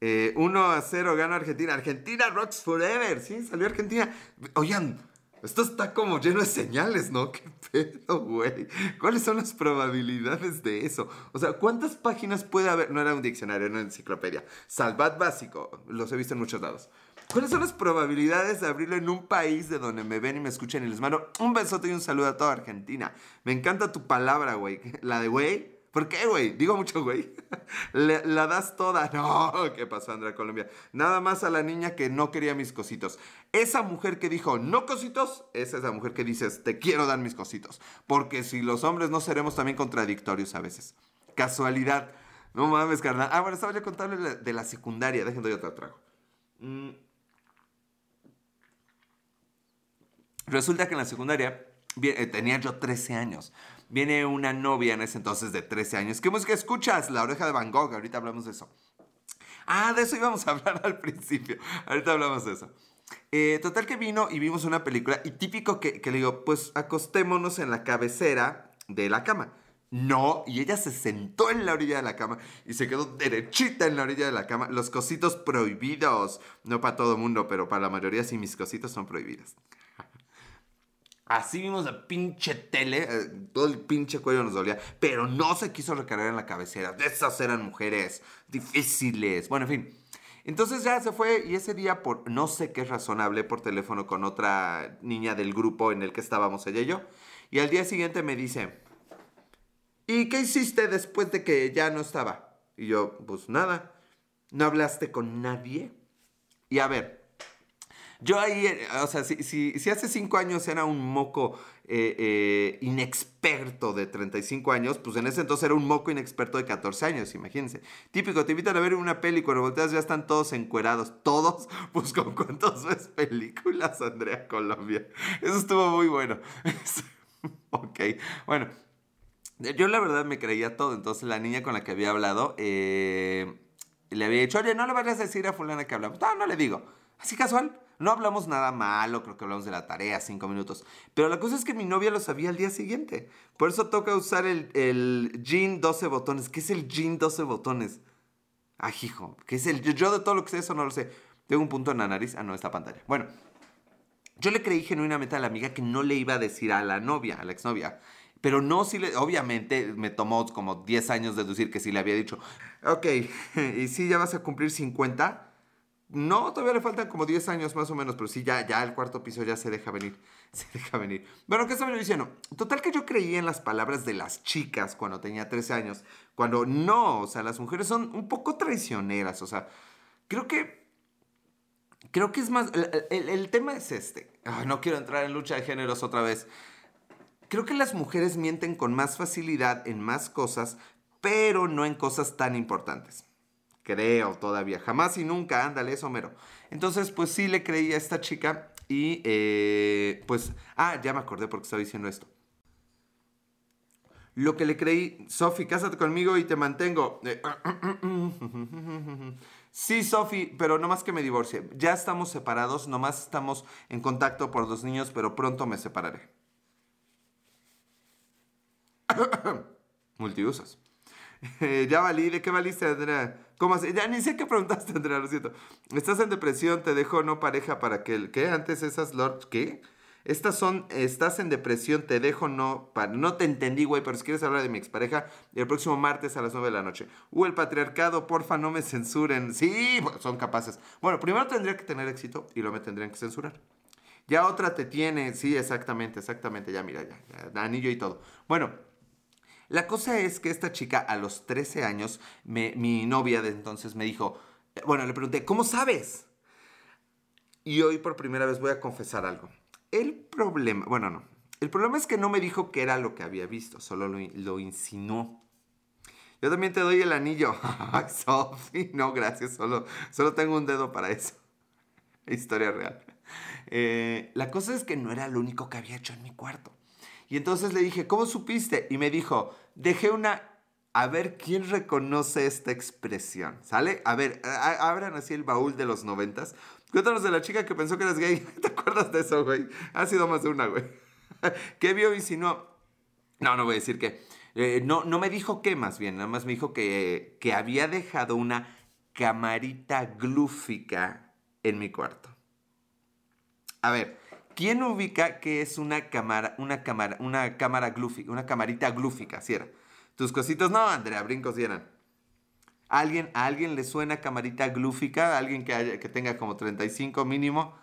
1 eh, a 0 gana Argentina. Argentina rocks forever. Sí, salió Argentina. Oigan, esto está como lleno de señales, ¿no? [LAUGHS] ¿Qué pedo, güey? ¿Cuáles son las probabilidades de eso? O sea, ¿cuántas páginas puede haber? No era un diccionario, era una enciclopedia. Salvat básico. Los he visto en muchos lados. ¿Cuáles son las probabilidades de abrirlo en un país de donde me ven y me escuchan y les mando un besote y un saludo a toda Argentina? Me encanta tu palabra, güey. [LAUGHS] La de güey. ¿Por qué, güey? Digo mucho, güey. [LAUGHS] la das toda. [LAUGHS] No, ¿qué pasó, Andrea Colombia? Nada más a la niña que no quería mis cositos. Esa mujer que dijo, no cositos, esa es la mujer que dices, te quiero dar mis cositos. Porque si los hombres no seremos también contradictorios a veces. Casualidad. No mames, carnal. Ah, bueno, estaba yo contando de la secundaria. Déjenme yo te trago. Mm. Resulta que en la secundaria eh, tenía yo 13 años. Viene una novia en ese entonces de 13 años. ¿Qué música escuchas? La oreja de Van Gogh. Ahorita hablamos de eso. Ah, de eso íbamos a [LAUGHS] hablar al principio. Ahorita hablamos de eso. Eh, total que vino y vimos una película y típico que, que le digo, pues acostémonos en la cabecera de la cama. No, y ella se sentó en la orilla de la cama y se quedó derechita en la orilla de la cama. Los cositos prohibidos. No para todo mundo, pero para la mayoría sí mis cositos son prohibidos. Así vimos la pinche tele, eh, todo el pinche cuello nos dolía, pero no se quiso recargar en la cabecera. Esas eran mujeres difíciles. Bueno, en fin. Entonces ya se fue y ese día, por no sé qué razón, hablé por teléfono con otra niña del grupo en el que estábamos ella y yo. Y al día siguiente me dice, ¿y qué hiciste después de que ya no estaba? Y yo, pues nada, ¿no hablaste con nadie? Y a ver, yo ahí, eh, o sea, si, si, hace cinco años era un moco eh, eh, inexperto de 35 años, pues en ese entonces era un moco inexperto de 14 años, imagínense. Típico, te invitan a ver una peli, cuando volteas ya están todos encuerados, todos, [LAUGHS] pues con cuántos ves películas, Andrea Colombia. Eso estuvo muy bueno. [LAUGHS] ok, bueno, yo la verdad me creía todo, entonces la niña con la que había hablado, le había dicho, oye, no le vayas a decir a fulana que hablamos. No, no le digo, así casual. No hablamos nada malo, creo que hablamos de la tarea, cinco minutos. Pero la cosa es que mi novia lo sabía al día siguiente. Por eso toca usar el, el jean 12 botones. ¿Qué es el jean 12 botones? Hijo, ¿qué es el? Yo de todo lo que sé eso no lo sé. Tengo un punto en la nariz. Ah, no, esta pantalla. Bueno, yo le creí genuinamente a la amiga que no le iba a decir a la novia, a la exnovia. Pero no si le, obviamente me tomó como 10 años deducir que sí le había dicho, ok, [LAUGHS] y si ya vas a cumplir 50. No, todavía le faltan como 10 años más o menos, pero sí, ya, ya el cuarto piso ya se deja venir. [LAUGHS] Se deja venir. Bueno, ¿qué estaba yo diciendo? Total que yo creía en las palabras de las chicas cuando tenía 13 años. Cuando no, o sea, las mujeres son un poco traicioneras. O sea, creo que. Creo que es más. El, tema es este. no quiero entrar en lucha de géneros otra vez. Creo que las mujeres mienten con más facilidad en más cosas, pero no en cosas tan importantes. Creo todavía. Jamás y nunca, ándale, eso mero. Entonces, pues sí le creí a esta chica y eh, pues... Ah, ya me acordé porque estaba diciendo esto. Lo que le creí, Sofi, cásate conmigo y te mantengo. Eh, [COUGHS] sí, Sofi, pero no más que me divorcie. Ya estamos separados, nomás estamos en contacto por dos niños, pero pronto me separaré. [COUGHS] Multiusos. [LAUGHS] ya valí, ¿de qué valiste, Andrea? ¿Cómo así? Ya ni sé qué preguntaste, Andrea, lo siento. Estás en depresión, te dejo no pareja para que... ¿Qué? Antes esas Lord... ¿Qué? Estas son, estás en depresión, te dejo no, para, no te entendí, güey, pero si quieres hablar de mi expareja, el próximo martes a las 9 de la noche. Uh, el patriarcado, porfa, no me censuren. Sí, son capaces. Bueno, primero tendría que tener éxito y luego me tendrían que censurar. Ya otra te tiene, sí, exactamente, exactamente, ya mira, ya anillo y todo. Bueno, la cosa es que esta chica a los 13 años, mi novia de entonces me dijo, bueno, le pregunté, ¿cómo sabes? Y hoy por primera vez voy a confesar algo. El problema, bueno, no. El problema es que no me dijo qué era lo que había visto, solo lo, insinuó. Yo también te doy el anillo. [LAUGHS] Sophie, no, gracias, solo, solo tengo un dedo para eso. [LAUGHS] Historia real. Eh, la cosa es que no era lo único que había hecho en mi cuarto. Y entonces le dije, ¿cómo supiste? Y me dijo, dejé una... A ver, ¿quién reconoce esta expresión? ¿Sale? A ver, abran así el baúl de los noventas. Cuéntanos de la chica que pensó que eras gay. [LAUGHS] ¿Te acuerdas de eso, güey? Ha sido más de una, güey. [LAUGHS] ¿Qué vio y si no? No, no voy a decir qué. Eh, no, no me dijo qué, más bien. Nada más me dijo que, que había dejado una camarita glúfica en mi cuarto. A ver, ¿quién ubica que es una cámara, una cámara, una cámara glúfica, una camarita glúfica, si? Tus cositos, no, Andrea, brincos eran. ¿Alguien, ¿A alguien le suena camarita glúfica? ¿Alguien que, haya, que tenga como 35 mínimo?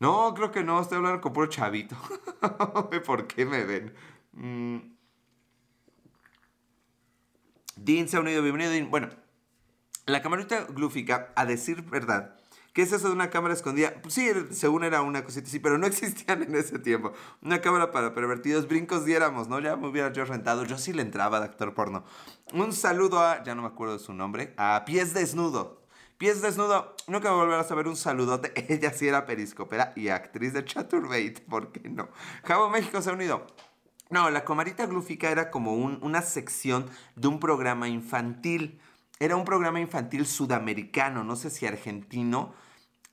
No, creo que no, estoy hablando con puro chavito. [LAUGHS] ¿Por qué me ven? Mm. Dean se ha unido, bienvenido Dean. Bueno, la camarita glúfica, a decir verdad, ¿Qué es eso de una cámara escondida? Sí, según era una cosita sí, pero no [LAUGHS] existían en ese tiempo. Una cámara para pervertidos, brincos diéramos, ¿no? Ya me hubiera yo rentado. Yo sí le entraba de actor porno. Un saludo a, ya no me acuerdo de su nombre, a Pies Desnudo. Pies Desnudo, nunca voy a volver a saber un saludote. [LAUGHS] Ella sí era periscopera y actriz de Chaturbate, ¿por qué no? Jabo México se ha unido. No, la comarita glúfica era como una sección de un programa infantil. Era un programa infantil sudamericano, no sé si argentino.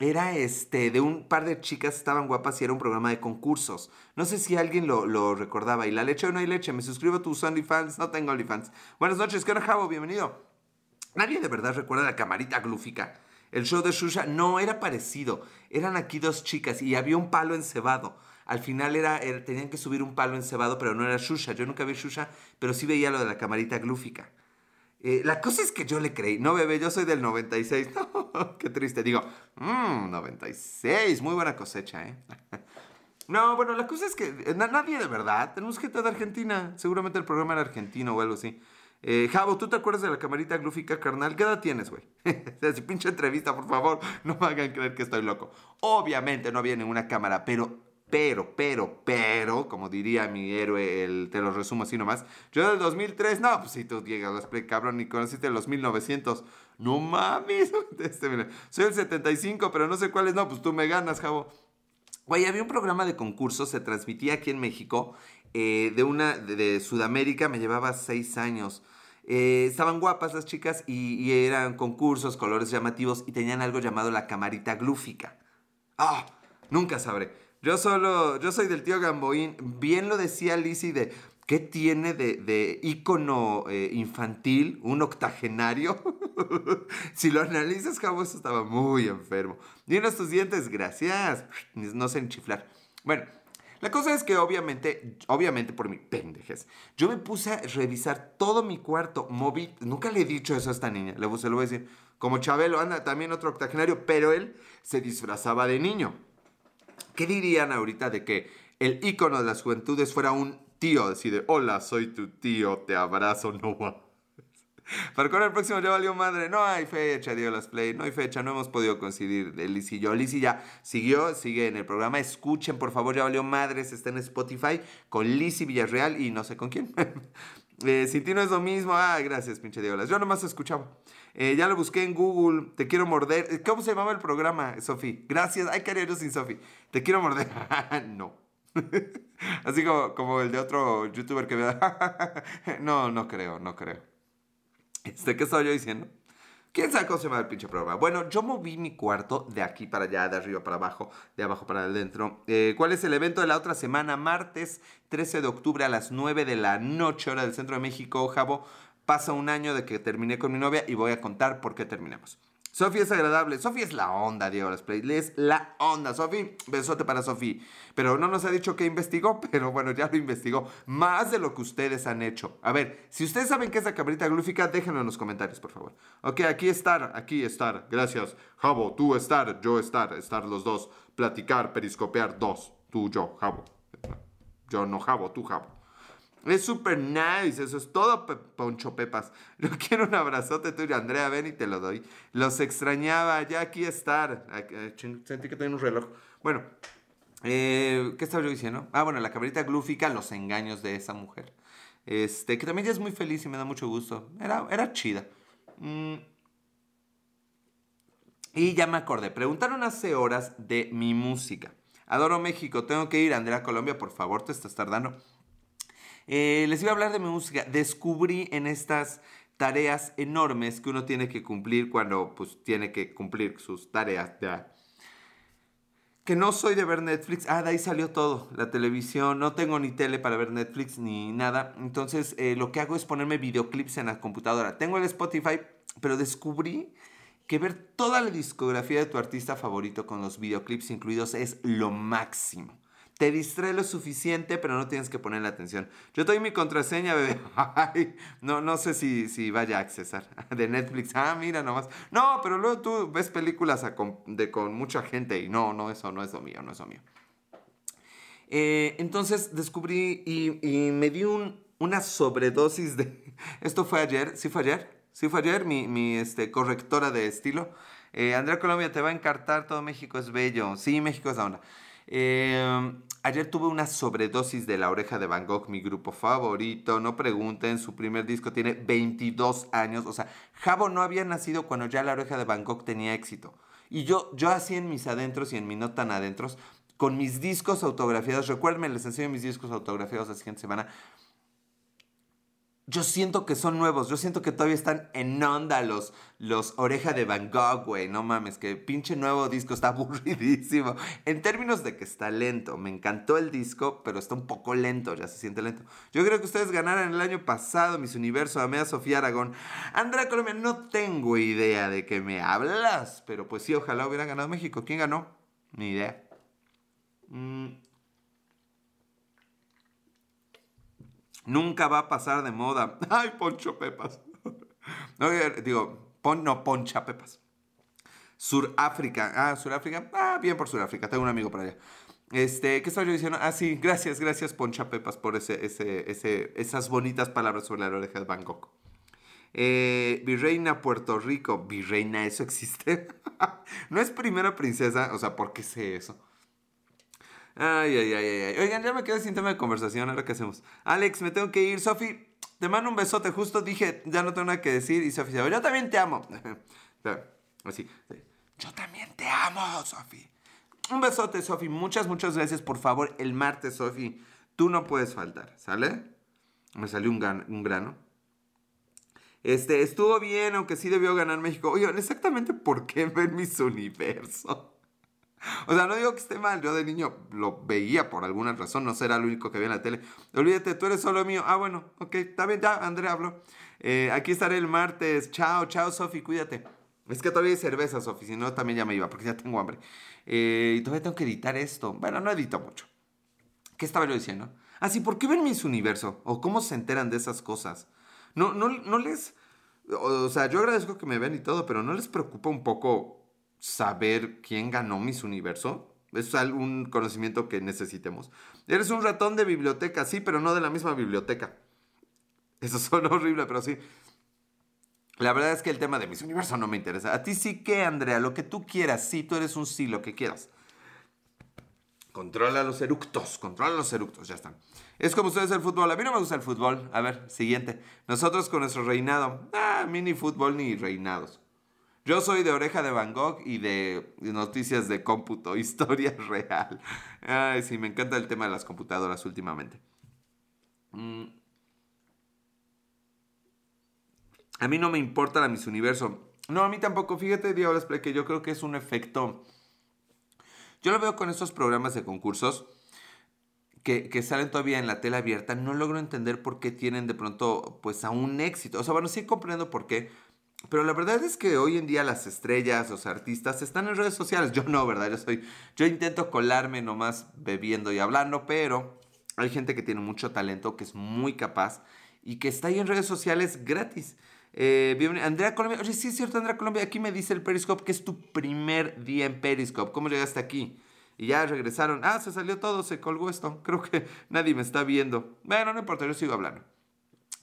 Era este, de un par de chicas estaban guapas y era un programa de concursos. No sé si alguien lo, recordaba. ¿Y la leche o no hay leche? Me suscribo a tus OnlyFans. No tengo OnlyFans. Buenas noches, ¿qué Javo? Bienvenido. Nadie de verdad recuerda la camarita glúfica. El show de Shusha no era parecido. Eran aquí dos chicas y había un palo encebado. Al final era, tenían que subir un palo encebado, pero no era Shusha. Yo nunca vi Shusha, pero sí veía lo de la camarita glúfica. Eh, la cosa es que yo le creí. No, bebé, yo soy del 96. [LAUGHS] qué triste. Digo, mmm, 96. Muy buena cosecha, ¿eh? [LAUGHS] no, bueno, la cosa es que eh, nadie de verdad. Tenemos gente de Argentina. Seguramente el programa era argentino o algo así. Eh, Javo, ¿tú te acuerdas de la camarita glúfica carnal? ¿Qué edad tienes, güey? [LAUGHS] si pinche entrevista, por favor, no me hagan creer que estoy loco. Obviamente no había ninguna cámara, pero pero, pero, pero, como diría mi héroe, el, te lo resumo así nomás. Yo del 2003, no, pues si tú llegas, cabrón, ni conociste los 1900. No mames. [LAUGHS] Este, soy el 75, pero no sé cuáles, no, pues tú me ganas, Javo. Güey, había un programa de concurso, se transmitía aquí en México, eh, de una, de, Sudamérica, me llevaba seis años. Eh, estaban guapas las chicas y, y, eran concursos, colores llamativos y tenían algo llamado la camarita glúfica. Ah, nunca sabré. Yo solo, yo soy del tío Gamboín. Bien lo decía Lizzie de, ¿qué tiene de, de ícono eh, infantil un octogenario? [LAUGHS] si lo analizas, Jabo, eso estaba muy enfermo. Dinos tus dientes, gracias. No sé enchiflar. Bueno, La cosa es que obviamente, obviamente por mi pendejes, yo me puse a revisar todo mi cuarto, moví, nunca le he dicho eso a esta niña, le, se lo voy a decir, como Chabelo anda también otro octogenario, pero él se disfrazaba de niño. ¿Qué dirían ahorita de que el ícono de las juventudes fuera un tío, así de, hola, soy tu tío, te abrazo, no va. [LAUGHS] Para con el próximo ya valió madre. No hay fecha, dio las play. No hay fecha, no hemos podido coincidir Liz y yo. Liz ya siguió, sigue en el programa. Escuchen, por favor, ya valió madres. Está en Spotify con Liz Villarreal y no sé con quién. [LAUGHS] eh, sin ti no es lo mismo. Ah, gracias, pinche Diolas. Yo nomás escuchaba. Eh, ya lo busqué en Google. Te quiero morder. ¿Cómo se llamaba el programa, Sofi? Gracias. Ay, cariño sin Sofi. Te quiero morder. [LAUGHS] no. [LAUGHS] Así como, como el de otro youtuber que me [LAUGHS] no, no creo, no creo. Este, ¿Qué estaba yo diciendo? ¿Quién sabe cómo se llama el pinche programa? Bueno, yo moví mi cuarto de aquí para allá, de arriba para abajo, de abajo para adentro. Eh, ¿Cuál es el evento de la otra semana? Martes 13 de octubre a las 9 de la noche, hora del centro de México, Jabo. Pasa un año de que terminé con mi novia y voy a contar por qué terminamos. Sofi es agradable. Sofi es la onda, Diego Play. Es la onda. Sofi, besote para Sofi. Pero no nos ha dicho que investigó, [LAUGHS] pero bueno, ya lo investigó. Más de lo que ustedes han hecho. A ver, si ustedes saben qué es la cabrita glúfica, déjenlo en los comentarios, por favor. Ok, aquí estar, aquí estar. Gracias. Jabo, tú estar, yo estar, estar los dos. Platicar, periscopear, dos. Tú, yo, Jabo. Yo no Jabo, tú Jabo. Es súper nice, eso es todo, Poncho Pepas. [LAUGHS] Yo quiero un abrazote tuyo, Andrea, ven y te lo doy. Los extrañaba, ya aquí estar. Eh, sentí que tenía un reloj. Bueno, eh, ¿qué estaba yo diciendo? Ah, bueno, la cabrita glúfica, los engaños de esa mujer. Este, que también ya es muy feliz y me da mucho gusto. Era, era chida. Mm. Y ya me acordé. Preguntaron hace horas de mi música. Adoro México, tengo que ir. Andrea Colombia, por favor, te estás tardando. Eh, les iba a hablar de mi música. Descubrí en estas tareas enormes que uno tiene que cumplir cuando pues tiene que cumplir sus tareas ya. Que no soy de ver Netflix. Ah, de ahí salió todo. La televisión. No tengo ni tele para ver Netflix ni nada. Entonces eh, lo que hago es ponerme videoclips en la computadora. Tengo el Spotify, pero descubrí que ver toda la discografía de tu artista favorito con los videoclips incluidos es lo máximo. Te distrae lo suficiente, pero no tienes que ponerle atención. Yo doy mi contraseña, bebé. [LAUGHS] no, no sé si, si vaya a accesar. [LAUGHS] De Netflix. Ah, mira nomás. No, pero luego tú ves películas con, de, con mucha gente y no, no, eso no es lo mío, no es lo mío. Eh, entonces descubrí y, me di un, una sobredosis de... [LAUGHS] Esto fue ayer, ¿sí fue ayer? Sí fue ayer, mi, mi este, correctora de estilo. Eh, Andrea Colombia, te va a encartar, todo México es bello. Sí, México es la onda. Eh, Ayer tuve una sobredosis de La Oreja de Van Gogh, mi grupo favorito. No pregunten, su primer disco tiene 22 años. O sea, Jabo no había nacido cuando ya La Oreja de Van Gogh tenía éxito. Y yo, yo así en mis adentros y en mi no tan adentros, con mis discos autografiados. Recuérdenme, les enseño mis discos autografiados la siguiente semana yo siento que son nuevos, yo siento que todavía están en onda los, los Oreja de Van Gogh, güey, no mames, que pinche nuevo disco está [LAUGHS] aburridísimo. En términos de que está lento, me encantó el disco, pero está un poco lento, ya se siente lento. Yo creo que ustedes ganaron el año pasado Miss Universo, a Sofía Aragón. Andrea Colombia, no tengo idea de qué me hablas, pero pues sí, ojalá hubiera ganado México. ¿Quién ganó? Ni idea. Mmm... Nunca va a pasar de moda. [LAUGHS] Ay, Poncho Pepas. [LAUGHS] digo, no, Poncha Pepas. Suráfrica. Ah, Suráfrica. Ah, bien por Suráfrica. Tengo un amigo por allá. Este, ¿qué estaba yo diciendo? Ah, sí, gracias, gracias Poncha Pepas por ese, ese, ese, esas bonitas palabras sobre la oreja de Bangkok. Eh, Virreina Puerto Rico. Virreina, ¿eso existe? [LAUGHS] no es primera princesa, o sea, ¿por qué sé eso? Ay, ay, ay, ay. Oigan, ya me quedé sin tema de conversación. Ahora qué hacemos. Alex, me tengo que ir. Sofi, te mando un besote. Justo dije, ya no tengo nada que decir. Y Sofi dice, yo también te amo. [LAUGHS] Así. Yo también te amo, Sofi. Un besote, Sofi. Muchas, muchas gracias. Por favor, el martes, Sofi, tú no puedes faltar. ¿Sale? Me salió un, un grano. Este, estuvo bien, aunque sí debió ganar México. Oigan, exactamente por qué [LAUGHS] ven mis universos. O sea, no digo que esté mal, yo de niño lo veía por alguna razón, no será lo único que veía en la tele. Olvídate, tú eres solo mío. Ah, bueno, ok, está bien, ya, Andrea habló. Eh, aquí estaré el martes. Chao, chao, Sofi, cuídate. Es que todavía hay cerveza, Sofi, si no también ya me iba, porque ya tengo hambre. Eh, y todavía tengo que editar esto. Bueno, no edito mucho. ¿Qué estaba yo diciendo? Ah, sí, ¿por qué ven mis universo? ¿O cómo se enteran de esas cosas? No, no, no les... O sea, yo agradezco que me ven y todo, pero ¿no les preocupa un poco saber quién ganó Miss Universo? Es un conocimiento que necesitemos. Eres un ratón de biblioteca, sí, pero no de la misma biblioteca. Eso suena [LAUGHS] horrible, pero sí. La verdad es que el tema de Miss Universo no me interesa. A ti sí que, Andrea, lo que tú quieras. Sí, tú eres un sí, lo que quieras. Controla los eructos, controla los eructos, ya están. Es como ustedes el fútbol. A mí no me gusta el fútbol. A ver, siguiente. Nosotros con nuestro reinado. Ah, mini fútbol ni reinados. Yo soy de Oreja de Van Gogh y de noticias de cómputo, [LAUGHS] historia real. Ay, sí, me encanta el tema de las computadoras últimamente. Mm. A mí no me importa la Miss Universo. No, a mí tampoco. Fíjate, Diablos, que yo creo que es un efecto yo lo veo con estos programas de concursos que, salen todavía en la tela abierta. No logro entender por qué tienen de pronto pues a un éxito. O sea, bueno, sí comprendo por qué. Pero la verdad es que hoy en día las estrellas, los artistas están en redes sociales. Yo no, ¿verdad? Yo soy, yo intento colarme nomás bebiendo y hablando, pero hay gente que tiene mucho talento, que es muy capaz y que está ahí en redes sociales gratis. Eh, Andrea Colombia, oye, sí es cierto, Andrea Colombia, aquí me dice el Periscope que es tu primer día en Periscope. ¿Cómo llegaste aquí? Y ya regresaron. Ah, se salió todo, se colgó esto. Creo que nadie me está viendo. Bueno, no importa, yo sigo hablando.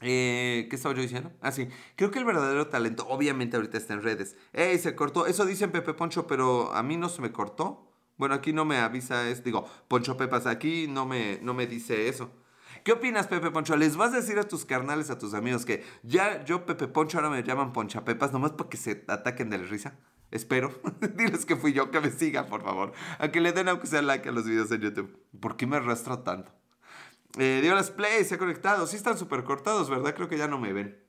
Eh, ¿Qué estaba yo diciendo? Ah, sí. Creo que el verdadero talento, obviamente, ahorita está en redes. ¡Ey, se cortó! Eso dicen Pepe Poncho, pero a mí no se me cortó. Bueno, aquí no me avisa, es, digo, Poncho Pepas, aquí no me, no me dice eso. ¿Qué opinas, Pepe Poncho? ¿Les vas a decir a tus carnales, a tus amigos, que ya yo, Pepe Poncho, ahora me llaman Ponchapepas, nomás para que se ataquen de la risa? Espero. [LAUGHS] Diles que fui yo, que me sigan, por favor. A que le den aunque sea like a los videos en YouTube. ¿Por qué me arrastro tanto? Eh, dio las play, se ha conectado. Sí están súper cortados, ¿verdad? Creo que ya no me ven.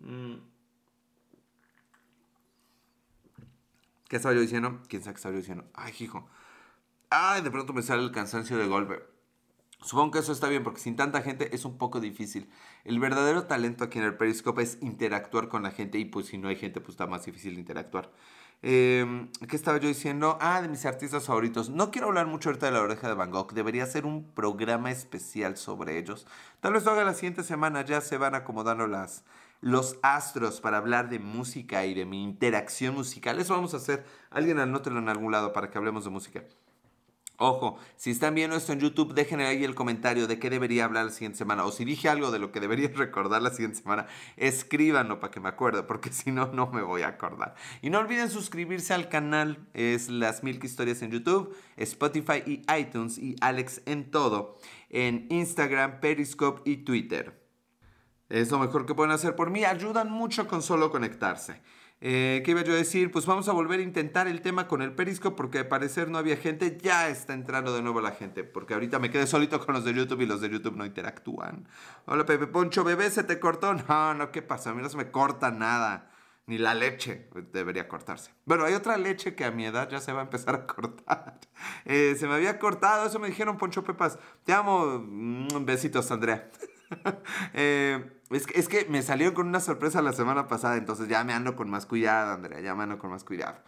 Mm. ¿Qué estaba yo diciendo? ¿Quién sabe qué estaba yo diciendo? Ay, hijo. Ay, de pronto me sale el cansancio de golpe. Supongo que eso está bien porque sin tanta gente es un poco difícil. El verdadero talento aquí en el Periscope es interactuar con la gente y pues si no hay gente pues está más difícil interactuar. Em, ¿Qué estaba yo diciendo? Ah, de mis artistas favoritos. No quiero hablar mucho ahorita de la oreja de Van Gogh. Debería ser un programa especial sobre ellos. Tal vez lo haga la siguiente semana. Ya se van acomodando las, los astros para hablar de música y de mi interacción musical. Eso vamos a hacer. Alguien anótelo en algún lado para que hablemos de música. Ojo, si están viendo esto en YouTube, dejen ahí el comentario de qué debería hablar la siguiente semana. O si dije algo de lo que debería [LAUGHS] recordar la siguiente semana, escríbanlo para que me acuerde, porque [LAUGHS] si no, no me voy a acordar. Y no olviden suscribirse al canal, es Las Milk Historias en YouTube, Spotify y iTunes y Alex en todo, en Instagram, Periscope y Twitter. Es lo mejor que pueden hacer por mí, ayudan mucho con solo conectarse. Eh, ¿Qué iba yo a decir? Pues vamos a volver a intentar el tema con el Periscope porque al parecer no había gente. Ya está entrando de nuevo la gente porque ahorita me quedé solito con los de YouTube y los de YouTube no interactúan. Hola Pepe Poncho, bebé, ¿se te cortó? No, no, ¿qué pasa? A mí no se me corta nada. Ni la leche debería cortarse. Bueno, hay otra leche que a mi edad ya se va a empezar a cortar. [LAUGHS] Eh, se me había cortado, eso me dijeron Poncho Pepas. Te amo. Mm, besitos, Andrea. [LAUGHS] eh, es que, me salió con una sorpresa la semana pasada, entonces ya me ando con más cuidado, Andrea, ya me ando con más cuidado.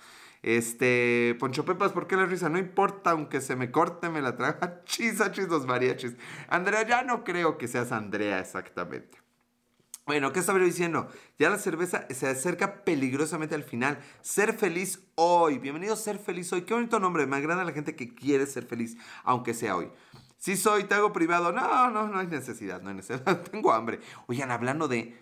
Este, Poncho Pepas, ¿por qué la risa? No importa, aunque se me corte, me la traigo. [LAUGHS] Chis, chis, los mariachis. Andrea, ya no creo que seas Andrea exactamente. Bueno, ¿qué estaba diciendo? Ya la cerveza se acerca peligrosamente al final. Ser feliz hoy. Bienvenido a Ser Feliz Hoy. Qué bonito nombre. Me agrada la gente que quiere ser feliz, aunque sea hoy. Si soy, te hago privado. No, no, no hay necesidad, no hay necesidad. [LAUGHS] Tengo hambre. Oigan, hablando de...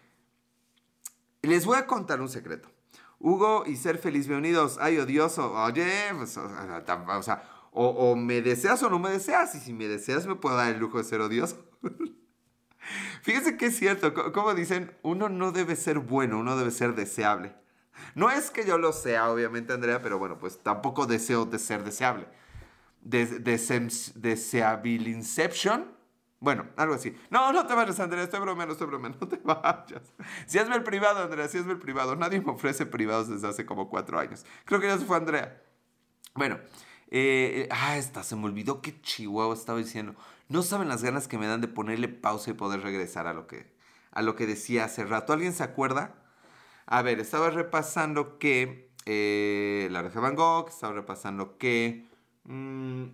Les voy a contar un secreto. Hugo y ser feliz, bienvenidos. Ay, odioso. Oye, pues, o sea, o, me deseas o no me deseas. Y si me deseas, me puedo dar el lujo de ser odioso. [LAUGHS] Fíjense que es cierto, como dicen, uno no debe ser bueno, uno debe ser deseable. No es que yo lo sea, obviamente, Andrea, pero bueno, pues tampoco deseo de ser deseable de, Inception. Bueno, algo así. No, no te vayas, Andrea, estoy bromeando, estoy bromeando, [LAUGHS] no te vayas. Si hazme el privado, Andrea, si hazme el privado. Nadie me ofrece privados desde hace como cuatro años. Creo que ya se fue Andrea. Bueno, eh, ah, esta, se me olvidó qué chihuahua estaba diciendo. No saben las ganas que me dan de ponerle pausa y poder regresar a lo que, a lo que decía hace rato. ¿Alguien se acuerda? A ver, estaba repasando que eh, la oreja Van Gogh, estaba repasando que Mm.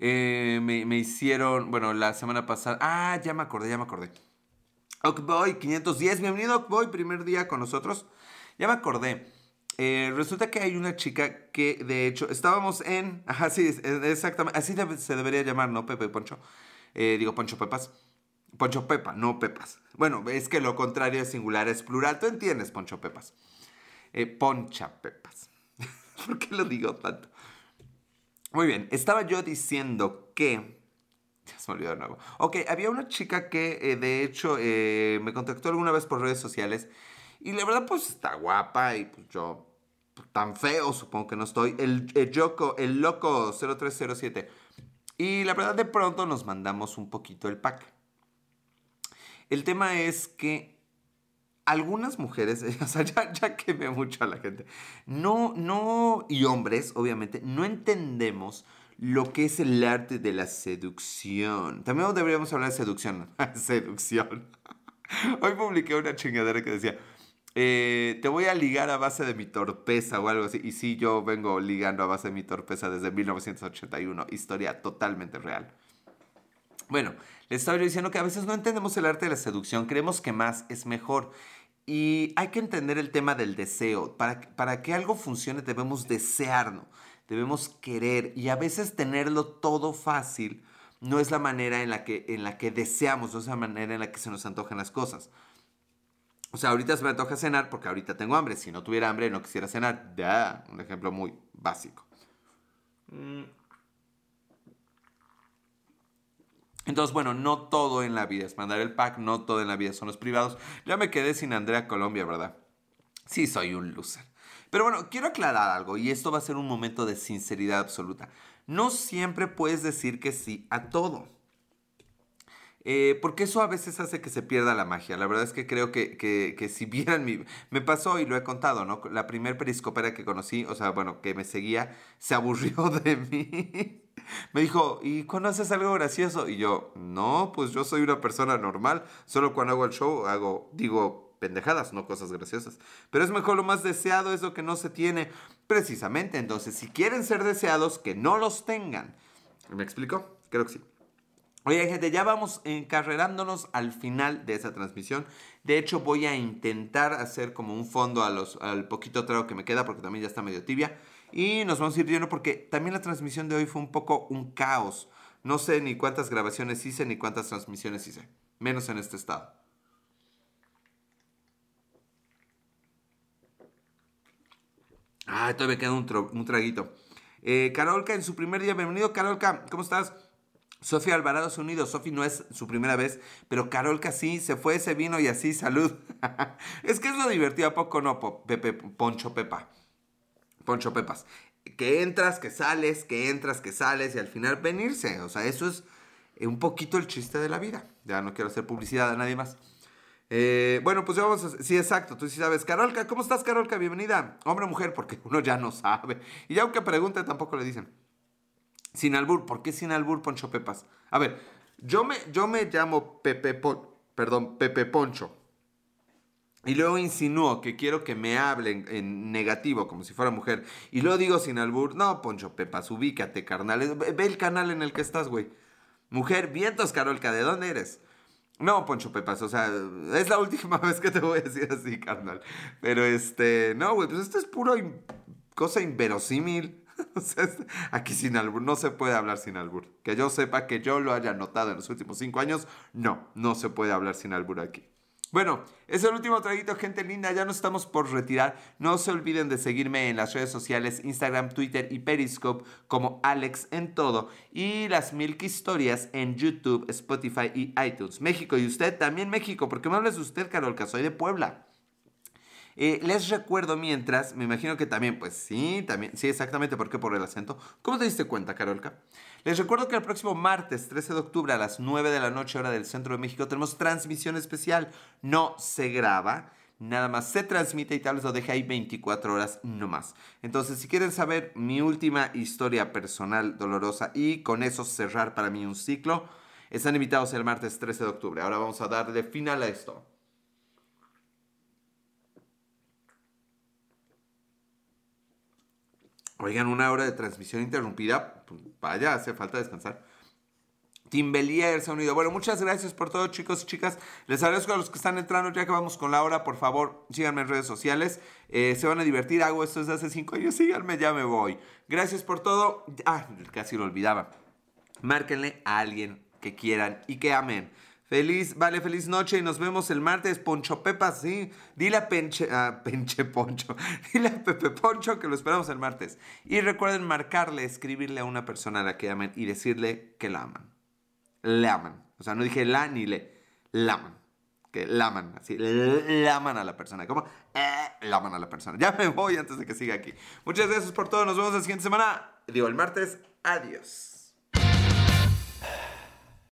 Eh, me, me hicieron, bueno, la semana pasada. Ah, ya me acordé, ya me acordé. Okboy 510, bienvenido Okboy, primer día con nosotros. Ya me acordé. Eh, resulta que hay una chica que, de hecho, estábamos en. [LAUGHS] Exactamente. Así se debería llamar, ¿no, Pepe Poncho? Eh, digo, Poncho Pepas. Poncho Pepa, no Pepas. Bueno, es que lo contrario es singular, es plural. Tú entiendes, Poncho Pepas. Eh, poncha Pepas. [LAUGHS] ¿Por qué lo digo tanto? Muy bien, estaba yo diciendo que... Ya se me olvidó de nuevo. Ok, había una chica que eh, de hecho eh, me contactó alguna vez por redes sociales y la verdad pues está guapa y pues yo tan feo supongo que no estoy. El, el, Yoko, el loco 0307. Y la verdad de pronto nos mandamos un poquito el pack. El tema es que algunas mujeres, [LAUGHS] o sea, ya, ya quemé mucho a la gente, no, no, y hombres, obviamente, no entendemos lo que es el arte de la seducción. También deberíamos hablar de seducción. [LAUGHS] seducción. [LAUGHS] Hoy publiqué una chingadera que decía, eh, te voy a ligar a base de mi torpeza o algo así. Y sí, yo vengo ligando a base de mi torpeza desde 1981. Historia totalmente real. Bueno, les estaba diciendo que a veces no entendemos el arte de la seducción. Creemos que más es mejor. Y hay que entender el tema del deseo. Para, para que algo funcione debemos desearlo, debemos querer y a veces tenerlo todo fácil no es la manera en la que, en la que deseamos, no es la manera en la que se nos antojan las cosas. O sea, ahorita se me antoja cenar porque ahorita tengo hambre. Si no tuviera hambre no quisiera cenar. Ya, un ejemplo muy básico. Mm. Entonces, bueno, no todo en la vida es mandar el pack, no todo en la vida son los privados. Ya me quedé sin Andrea Colombia, ¿verdad? Sí, soy un loser. Pero bueno, quiero aclarar algo y esto va a ser un momento de sinceridad absoluta. No siempre puedes decir que sí a todo. Eh, porque eso a veces hace que se pierda la magia. La verdad es que creo que, que, si vieran mi... Me pasó y lo he contado, ¿no? La primer periscopera que conocí, o sea, bueno, que me seguía, se aburrió [LAUGHS] de mí. Me dijo, ¿y cuándo haces algo gracioso? Y yo, no, pues yo soy una persona normal. Solo cuando hago el show hago, digo, pendejadas, no cosas graciosas. Pero es mejor lo más deseado es lo que no se tiene. Precisamente, entonces, si quieren ser deseados, que no los tengan. ¿Me explico? Creo que sí. Oye, gente, ya vamos encarrerándonos al final de esa transmisión. De hecho, voy a intentar hacer como un fondo a los, al poquito trago que me queda, porque también ya está medio tibia. Y nos vamos a ir viendo porque también la transmisión de hoy fue un poco un caos. No sé ni cuántas grabaciones hice ni cuántas transmisiones hice. Menos en este estado. Ah, todavía queda un, traguito. Eh, Carolca en su primer día. Bienvenido, Carolca. ¿Cómo estás? Sofía Alvarado se unido. Sofi no es su primera vez, pero Carolca sí, se fue, se vino y así, salud. [LAUGHS] es que es lo divertido, ¿a poco no, Pepe, Poncho Pepa? Poncho Pepas. Que entras, que sales, que entras, que sales y al final venirse. O sea, eso es eh, un poquito el chiste de la vida. Ya no quiero hacer publicidad a nadie más. Eh, bueno, pues ya vamos a... Sí, exacto, tú sí sabes. Carolca, ¿cómo estás, Carolca? Bienvenida. Hombre o mujer, porque uno ya no sabe. Y ya aunque pregunte, tampoco le dicen. Sin albur, ¿por qué sin albur, Poncho Pepas? A ver, yo me, yo me llamo Pepe Perdón, Pepe Poncho. Y luego insinúo que quiero que me hablen en negativo, como si fuera mujer. Y luego digo sin albur, no, Poncho Pepas, ubícate, carnal. Ve el canal en el que estás, güey. Mujer, vientos, Carolca, ¿de dónde eres? No, Poncho Pepas, o sea, es la última [LAUGHS] vez que te voy a decir así, carnal. Pero este, no, güey, pues esto es puro cosa inverosímil. [LAUGHS] o sea, aquí sin albur, no se puede hablar sin albur. Que yo sepa que yo lo haya notado en los últimos cinco años, no, no se puede hablar sin albur aquí. Bueno, es el último traguito, gente linda. Ya nos estamos por retirar. No se olviden de seguirme en las redes sociales, Instagram, Twitter y Periscope como Alex en todo. Y las Milk Historias en YouTube, Spotify y iTunes. México y usted también México. ¿Por qué me hablas de usted, Carol? Que soy de Puebla. Eh, les recuerdo mientras, me imagino que también, pues sí, también, sí, exactamente, ¿por qué por el acento? ¿Cómo te diste cuenta, Carolca? Les recuerdo que el próximo martes 13 de octubre a las 9 de la noche, hora del centro de México, tenemos transmisión especial. No se graba, nada más se transmite y tal vez lo deje ahí 24 horas no más. Entonces, si quieren saber mi última historia personal dolorosa y con eso cerrar para mí un ciclo, están invitados el martes 13 de octubre. Ahora vamos a darle final a esto. Oigan, una hora de transmisión interrumpida. Pues vaya, hace falta descansar. Timbelier se ha. Bueno, muchas gracias por todo, chicos y chicas. Les agradezco a los que están entrando. Ya que vamos con la hora, por favor, síganme en redes sociales. Eh, se van a divertir. Hago esto desde hace cinco años. Síganme, ya me voy. Gracias por todo. Ah, casi lo olvidaba. Márquenle a alguien que quieran y que amen. Feliz, vale, feliz noche y nos vemos el martes. Poncho Pepa, sí. Dile a Penche, a Penche Poncho. [LAUGHS] Dile a Pepe Poncho que lo esperamos el martes. Y recuerden marcarle, escribirle a una persona a la que amen y decirle que la aman le aman. O sea, no dije la ni le, la aman. Que la aman, así, la aman a la persona. ¿Cómo? Eh, la aman a la persona. Ya me voy antes de que siga aquí. Muchas gracias por todo. Nos vemos la siguiente semana. Digo, el martes. Adiós.